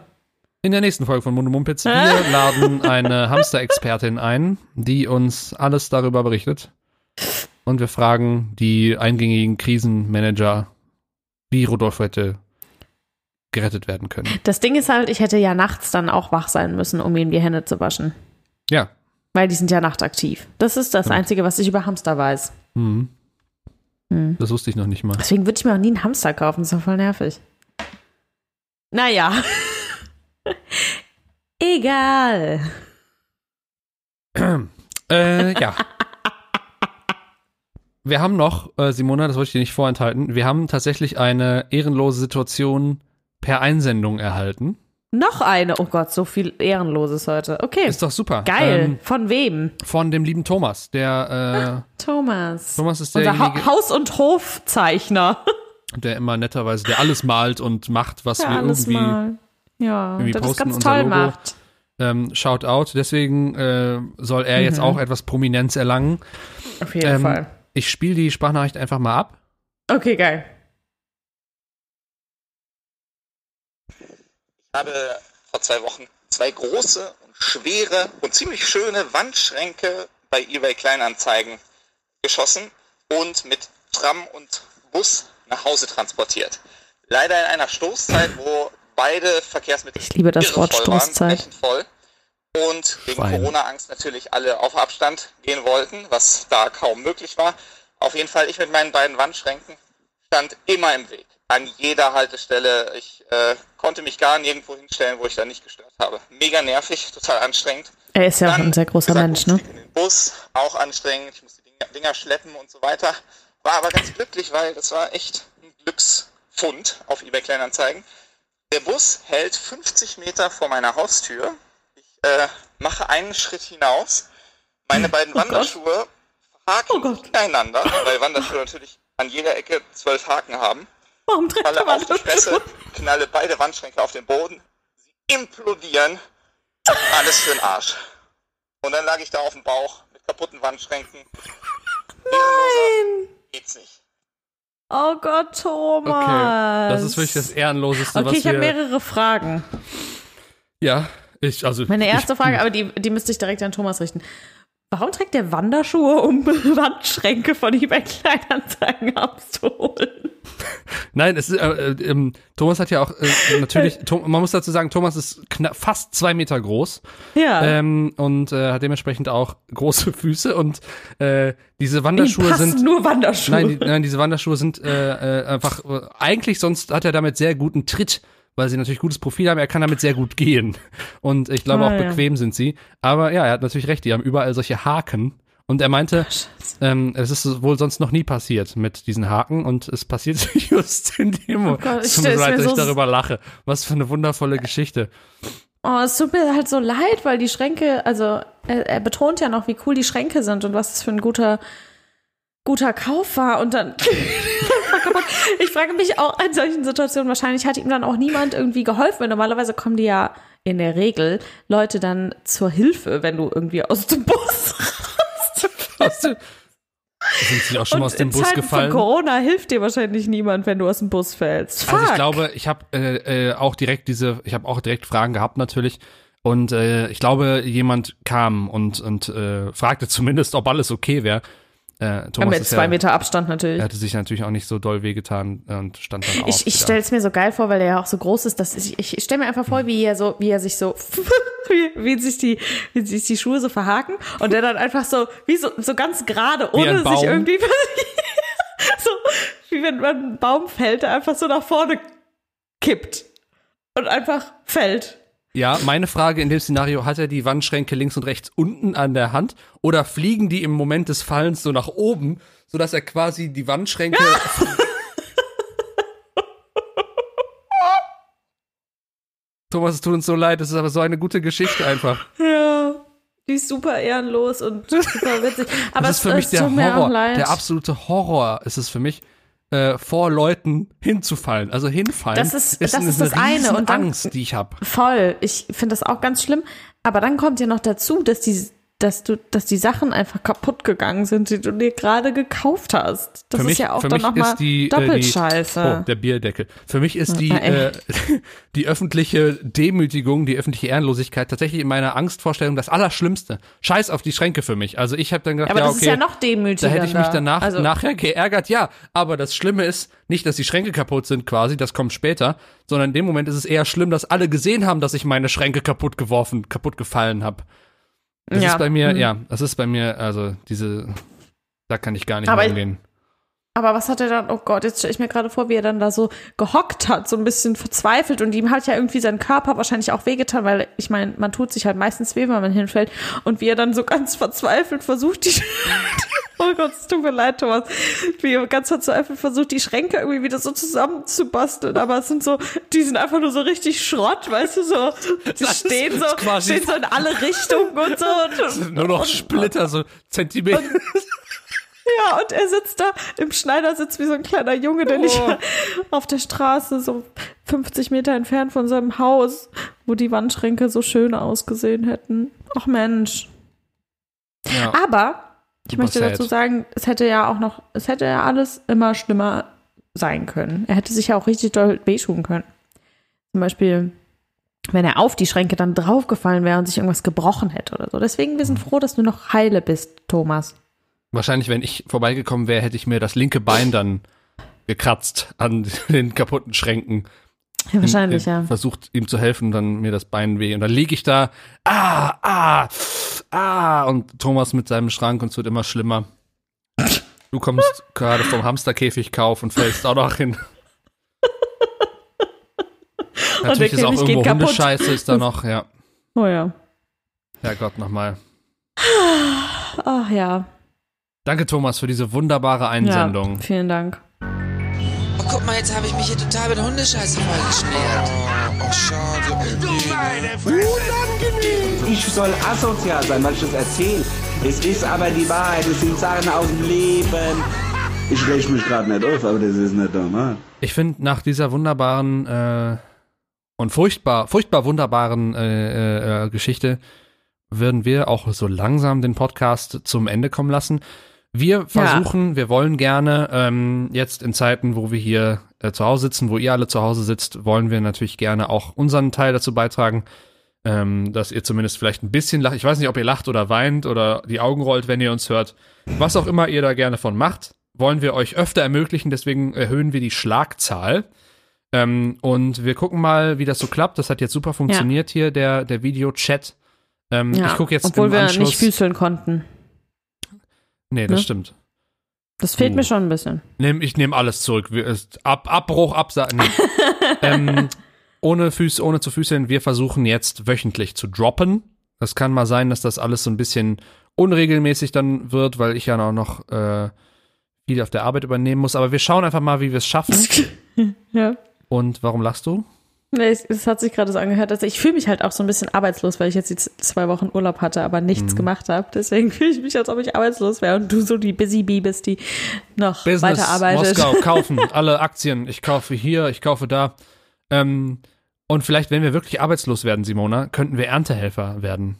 In der nächsten Folge von Mundo Mumpitz, wir laden eine Hamster-Expertin ein, die uns alles darüber berichtet. Und wir fragen die eingängigen Krisenmanager, wie Rodolfo hätte gerettet werden können. Das Ding ist halt, ich hätte ja nachts dann auch wach sein müssen, um ihm die Hände zu waschen. Ja. Weil die sind ja nachtaktiv. Das ist das Ja. Einzige, was ich über Hamster weiß. Mhm. Hm. Das wusste ich noch nicht mal. Deswegen würde ich mir auch nie einen Hamster kaufen. Das ist doch voll nervig. Naja. Egal. Äh, ja. Wir haben noch, äh, Simona, das wollte ich dir nicht vorenthalten, wir haben tatsächlich eine ehrenlose Situation per Einsendung erhalten. Noch eine. Oh Gott, so viel Ehrenloses heute. Okay. Ist doch super. Geil. Ähm, Von wem? von dem lieben Thomas. Der Thomas. äh, Thomas ist Unser derjenige, ha Haus- und Hofzeichner. der immer netterweise, der alles malt und macht, was Ja, wir alles irgendwie mal. Ja, irgendwie der das posten, ganz unser toll Logo. macht. ähm, shout out. Deswegen äh, soll er jetzt Mhm. auch etwas Prominenz erlangen. Auf jeden Ähm, Fall. Ich spiele die Sprachnachricht einfach mal ab. Okay, geil. Ich habe vor zwei Wochen zwei große und schwere und ziemlich schöne Wandschränke bei eBay Kleinanzeigen geschossen und mit Tram und Bus nach Hause transportiert. Leider in einer Stoßzeit, wo beide Verkehrsmittel Ich liebe das Wort waren, Stoßzeit. brechend voll. Und wegen. Corona-Angst natürlich alle auf Abstand gehen wollten, was da kaum möglich war. Auf jeden Fall, ich mit meinen beiden Wandschränken stand immer im Weg. An jeder Haltestelle. Ich äh, konnte mich gar nirgendwo hinstellen, wo ich da nicht gestört habe. Mega nervig, total anstrengend. Er ist ja auch Dann, ein sehr großer gesagt, Mensch, ne? ich In den Bus, auch anstrengend. Ich musste die Dinger, Dinger schleppen und so weiter. War aber ganz glücklich, weil das war echt ein Glücksfund auf eBay Kleinanzeigen. Der Bus hält 50 Meter vor meiner Haustür. Äh, mache einen Schritt hinaus. Meine beiden Oh Gott. Wanderschuhe haken Oh ineinander, weil Wanderschuhe natürlich an jeder Ecke zwölf Haken haben Warum trägt falle auf die Fresse, knalle beide Wandschränke auf den Boden, sie implodieren, alles für den Arsch. Und dann lag ich da auf dem Bauch mit kaputten Wandschränken. Nein! Geht's nicht. Oh Gott, Thomas. Okay. Das ist wirklich das Ehrenloseste, Okay, was ich habe wir. mehrere Fragen. Ja, Ich, also, Meine erste ich, Frage, aber die, die müsste ich direkt an Thomas richten. Warum trägt der Wanderschuhe, um Wandschränke von eBay Kleinanzeigen abzuholen? Nein, es ist, äh, äh, ähm, Thomas hat ja auch äh, natürlich, Tom, man muss dazu sagen, Thomas ist knapp, fast zwei Meter groß Ja. ähm, und äh, hat dementsprechend auch große Füße und äh, diese Wanderschuhe passen sind nur Wanderschuhe. Nein, die, nein, diese Wanderschuhe sind äh, äh, einfach äh, eigentlich sonst hat er damit sehr guten Tritt, weil sie natürlich gutes Profil haben. Er kann damit sehr gut gehen und ich glaube Ah, auch ja. bequem sind sie. Aber ja, er hat natürlich recht. Die haben überall solche Haken und er meinte, ähm, es ist wohl sonst noch nie passiert mit diesen Haken und es passiert just in dem Moment. Oh Gott, ich Es tut mir stell's leid, dass ich darüber lache. Was für eine wundervolle Geschichte. Oh, es tut mir halt so leid, weil die Schränke, also er, er betont ja noch, wie cool die Schränke sind und was es für ein guter, guter Kauf war und dann ich frage mich auch in solchen Situationen, wahrscheinlich hat ihm dann auch niemand irgendwie geholfen, weil normalerweise kommen die ja in der Regel Leute dann zur Hilfe, wenn du irgendwie aus dem Bus Aus dem- Sind Sie auch schon mal aus dem Bus Zeiten gefallen? von Corona hilft dir wahrscheinlich niemand, wenn du aus dem Bus fällst. Fuck. Also ich glaube, ich habe äh, äh, auch direkt diese, ich habe auch direkt Fragen gehabt natürlich. Und äh, ich glaube, jemand kam und, und äh, fragte zumindest, ob alles okay wäre. Äh, Ja, Thomas mit ist zwei ja, Meter Abstand natürlich. er hatte sich natürlich auch nicht so doll wehgetan und stand dann auf. Ich, ich stelle es mir so geil vor, weil er ja auch so groß ist, dass ich, ich stelle mir einfach vor, wie er so, wie er sich so, wie, wie sich die, wie sich die Schuhe so verhaken und der dann einfach so, wie so, so ganz gerade, ohne sich irgendwie, so, wie wenn man einen Baum fällt, der einfach so nach vorne kippt und einfach fällt. Ja, meine Frage in dem Szenario, hat er die Wandschränke links und rechts unten an der Hand oder fliegen die im Moment des Fallens so nach oben, sodass er quasi die Wandschränke Thomas, es tut uns so leid, das ist aber so eine gute Geschichte einfach. Ja. Die ist super ehrenlos und super witzig. Aber das ist für es, mich es der Horror, der absolute Horror ist es für mich, äh, vor Leuten hinzufallen. Also hinfallen Das ist- das eine ist das eine. Und dann- Angst, die ich habe. Voll. Ich finde das auch ganz schlimm. Aber dann kommt ja noch dazu, dass die, dass du, dass die Sachen einfach kaputt gegangen sind, die du dir gerade gekauft hast. Das für ist mich, ja auch dann nochmal äh, die scheiße. Oh, der Bierdeckel. Für mich ist die, äh, die öffentliche Demütigung, die öffentliche Ehrenlosigkeit tatsächlich in meiner Angstvorstellung das Allerschlimmste. Scheiß auf die Schränke für mich. Also ich habe dann gedacht, aber ja, das okay, ist ja noch da demütiger. hätte ich mich danach also, nachher geärgert, ja. Aber das Schlimme ist nicht, dass die Schränke kaputt sind quasi, das kommt später, sondern in dem Moment ist es eher schlimm, dass alle gesehen haben, dass ich meine Schränke kaputt geworfen, kaputt gefallen habe. Das Ja. ist bei mir, Mhm. ja, das ist bei mir, also diese, da kann ich gar nicht Aber mehr umgehen. Aber was hat er dann, oh Gott, jetzt stelle ich mir gerade vor, wie er dann da so gehockt hat, so ein bisschen verzweifelt und ihm hat ja irgendwie sein Körper wahrscheinlich auch wehgetan, weil ich meine, man tut sich halt meistens weh, wenn man hinfällt. Und wie er dann so ganz verzweifelt versucht, die, oh Gott, es tut mir leid, Thomas, wie er ganz verzweifelt versucht, die Schränke irgendwie wieder so zusammenzubasteln, aber es sind so, die sind einfach nur so richtig Schrott, weißt du, so, die Das stehen so, stehen so in alle Richtungen und so. Und, Nur noch Splitter, so Zentimeter. Ja, und er sitzt da im Schneidersitz wie so ein kleiner Junge, der nicht Oh. auf der Straße, so 50 Meter entfernt von seinem Haus, wo die Wandschränke so schön ausgesehen hätten. Ach Mensch. Ja. Aber ich möchte sad. dazu sagen, es hätte ja auch noch, es hätte ja alles immer schlimmer sein können. Er hätte sich ja auch richtig doll wehtun können. Zum Beispiel, wenn er auf die Schränke dann draufgefallen wäre und sich irgendwas gebrochen hätte oder so. Deswegen, wir sind froh, dass du noch heile bist, Thomas. Wahrscheinlich, wenn ich vorbeigekommen wäre, hätte ich mir das linke Bein dann gekratzt an den kaputten Schränken. Ja, wahrscheinlich, Äh, ja. Versucht ihm zu helfen, dann mir das Bein weh. Und dann liege ich da, ah, ah, ah, und Thomas mit seinem Schrank und es wird immer schlimmer. Du kommst gerade vom Hamsterkäfigkauf und fällst auch noch hin. Natürlich ist auch irgendwo. Hundescheiße ist da noch, ja. Oh ja. Herrgott, nochmal. Ach ja. Danke, Thomas, für diese wunderbare Einsendung. Ja, vielen Dank. Oh, guck mal, jetzt habe ich mich hier total mit Hundescheiße vollgeschmiert. Oh, schade. Oh, je. Ich soll asozial sein, weil ich das erzähle. Es ist aber die Wahrheit, es sind Sachen aus dem Leben. Ich rech mich gerade nicht auf, aber das ist nicht normal. Ich finde, nach dieser wunderbaren äh, und furchtbar, furchtbar wunderbaren äh, äh, äh, Geschichte würden wir auch so langsam den Podcast zum Ende kommen lassen. Wir versuchen, wir wollen gerne ähm, jetzt in Zeiten, wo wir hier äh, zu Hause sitzen, wo ihr alle zu Hause sitzt, wollen wir natürlich gerne auch unseren Teil dazu beitragen, ähm, dass ihr zumindest vielleicht ein bisschen lacht. Ich weiß nicht, ob ihr lacht oder weint oder die Augen rollt, wenn ihr uns hört. Was auch immer ihr da gerne von macht, wollen wir euch öfter ermöglichen. Deswegen erhöhen wir die Schlagzahl. Ähm, und wir gucken mal, wie das so klappt. Das hat jetzt super funktioniert hier, der, der Video-Chat. Ähm, Ja, ich gucke jetzt obwohl wir Anschluss. nicht füßeln konnten. Nee, das ne? stimmt. Das fehlt Oh. mir schon ein bisschen. Nehm, ich nehme alles zurück. Wir, ist, ab, Abbruch, Absatz. Nee. ähm, ohne, Füß, ohne zu füßeln, wir versuchen jetzt wöchentlich zu droppen. Das kann mal sein, dass das alles so ein bisschen unregelmäßig dann wird, weil ich ja auch noch äh, viel auf der Arbeit übernehmen muss. Aber wir schauen einfach mal, wie wir es schaffen. Ja. Und warum lachst du? Nee, es, es hat sich gerade so angehört, dass ich fühle mich halt auch so ein bisschen arbeitslos, weil ich jetzt die zwei Wochen Urlaub hatte, aber nichts Mhm. gemacht habe. Deswegen fühle ich mich, als ob ich arbeitslos wäre und du so die Busy Bee bist, die noch weiterarbeitet. Moskau, kaufen, alle Aktien. Ich kaufe hier, ich kaufe da. Ähm, und vielleicht, wenn wir wirklich arbeitslos werden, Simona, könnten wir Erntehelfer werden.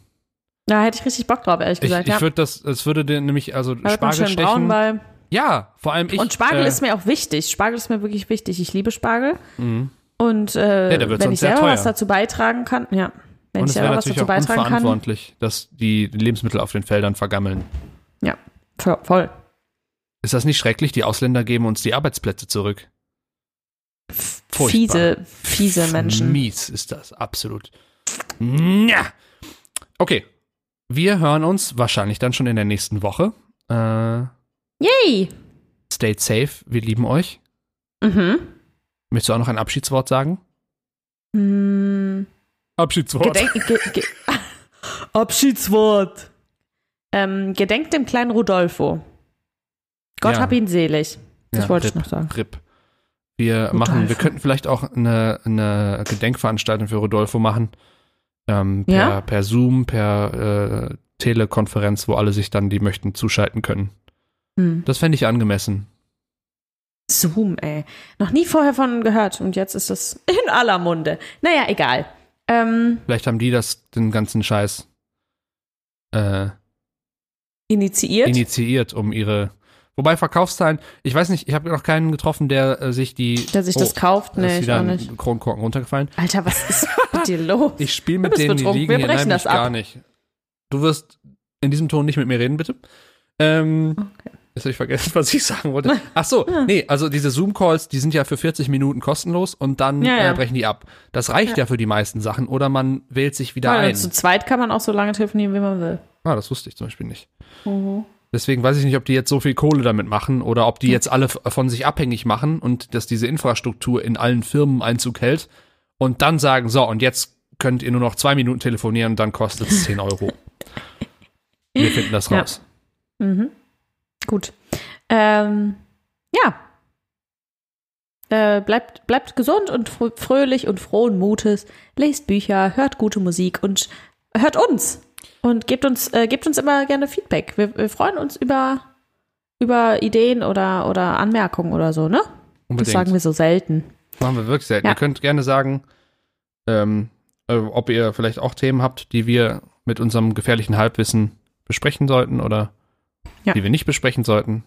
Da hätte ich richtig Bock drauf, ehrlich Ich, gesagt. ich ja. würde das, es würde dir nämlich, also Da Spargel braun stechen. Ja, vor allem ich. Und Spargel äh, ist mir auch wichtig. Spargel ist mir wirklich wichtig. Ich liebe Spargel. Mhm. Und äh, Ja, wenn ich selber was dazu beitragen kann, ja. Wenn Und ich selber was dazu auch beitragen kann. unverantwortlich, dass die Lebensmittel auf den Feldern vergammeln. Ja, voll- voll. Ist das nicht schrecklich? Die Ausländer geben uns die Arbeitsplätze zurück. Furchtbar. Fiese, fiese Menschen. Mies ist das, absolut. Ja. Okay. Wir hören uns wahrscheinlich dann schon in der nächsten Woche. Äh, Yay! stay safe. Wir lieben euch. Mhm. Möchtest du auch noch ein Abschiedswort sagen? Hm, Abschiedswort. gedenk, ge, ge, Abschiedswort. Ähm, gedenkt dem kleinen Rudolfo. Gott Ja. hab ihn selig. Das Ja, wollte ich RIP, noch sagen. RIP. Wir Rodolfo. machen, wir könnten vielleicht auch eine, eine Gedenkveranstaltung für Rodolfo machen. Ähm, per, Ja? per Zoom, per äh, Telekonferenz, wo alle sich dann, die möchten, zuschalten können. Hm. Das fände ich angemessen. Zoom, ey. Noch nie vorher von gehört und jetzt ist es in aller Munde. Naja, egal. Ähm, Vielleicht haben die das, den ganzen Scheiß äh, initiiert. initiiert, um ihre. Wobei Verkaufszahlen, ich weiß nicht, ich habe noch keinen getroffen, der äh, sich die. der sich das Oh, kauft. da ist Nee, ich wieder auch ein nicht. Kronkorken runtergefallen. Alter, was ist mit dir los? Ich spiele mit denen, die betrunken. liegen Wir hier. brechen Nein, das mich gar ab. nicht. Du wirst in diesem Ton nicht mit mir reden, bitte. Ähm, Jetzt habe ich vergessen, was ich sagen wollte. Ach so, nee, also diese Zoom-Calls, die sind ja für 40 Minuten kostenlos und dann Ja, ja. Äh, brechen die ab. Das reicht ja. für die meisten Sachen oder man wählt sich wieder Ja, ein. zu zweit kann man auch so lange telefonieren, wie man will. Ah, das wusste ich zum Beispiel nicht. Deswegen weiß ich nicht, ob die jetzt so viel Kohle damit machen oder ob die jetzt alle f- von sich abhängig machen und dass diese Infrastruktur in allen Firmen Einzug hält und dann sagen, so, und jetzt könnt ihr nur noch zwei Minuten telefonieren und dann kostet es 10 Euro. Wir finden das Ja. raus. Mhm. Gut. Ähm, ja. Äh, bleibt, bleibt gesund und fr fröhlich und frohen Mutes. Lest Bücher, hört gute Musik und hört uns. Und gebt uns, äh, gebt uns immer gerne Feedback. Wir, wir freuen uns über, über Ideen oder, oder Anmerkungen oder so, ne? Das Unbedingt. sagen wir so selten. Machen wir wirklich selten. Ja. Ihr könnt gerne sagen, ähm, äh, ob ihr vielleicht auch Themen habt, die wir mit unserem gefährlichen Halbwissen besprechen sollten oder Ja. die wir nicht besprechen sollten.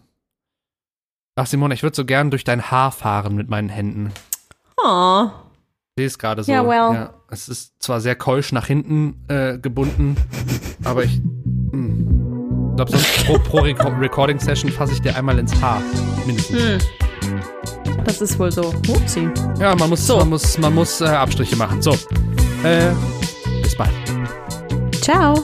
Ach, Simone, ich würde so gern durch dein Haar fahren mit meinen Händen. Oh. Ich sehe es gerade so. Ja, well. es ist zwar sehr keusch nach hinten äh, gebunden, aber ich hm, glaube, sonst pro, pro Reco Recording-Session fasse ich dir einmal ins Haar. Mindestens. Hm. Das ist wohl so. Upsi. Ja, man muss, So. man muss, man muss äh, Abstriche machen. So. Äh, bis bald. Ciao.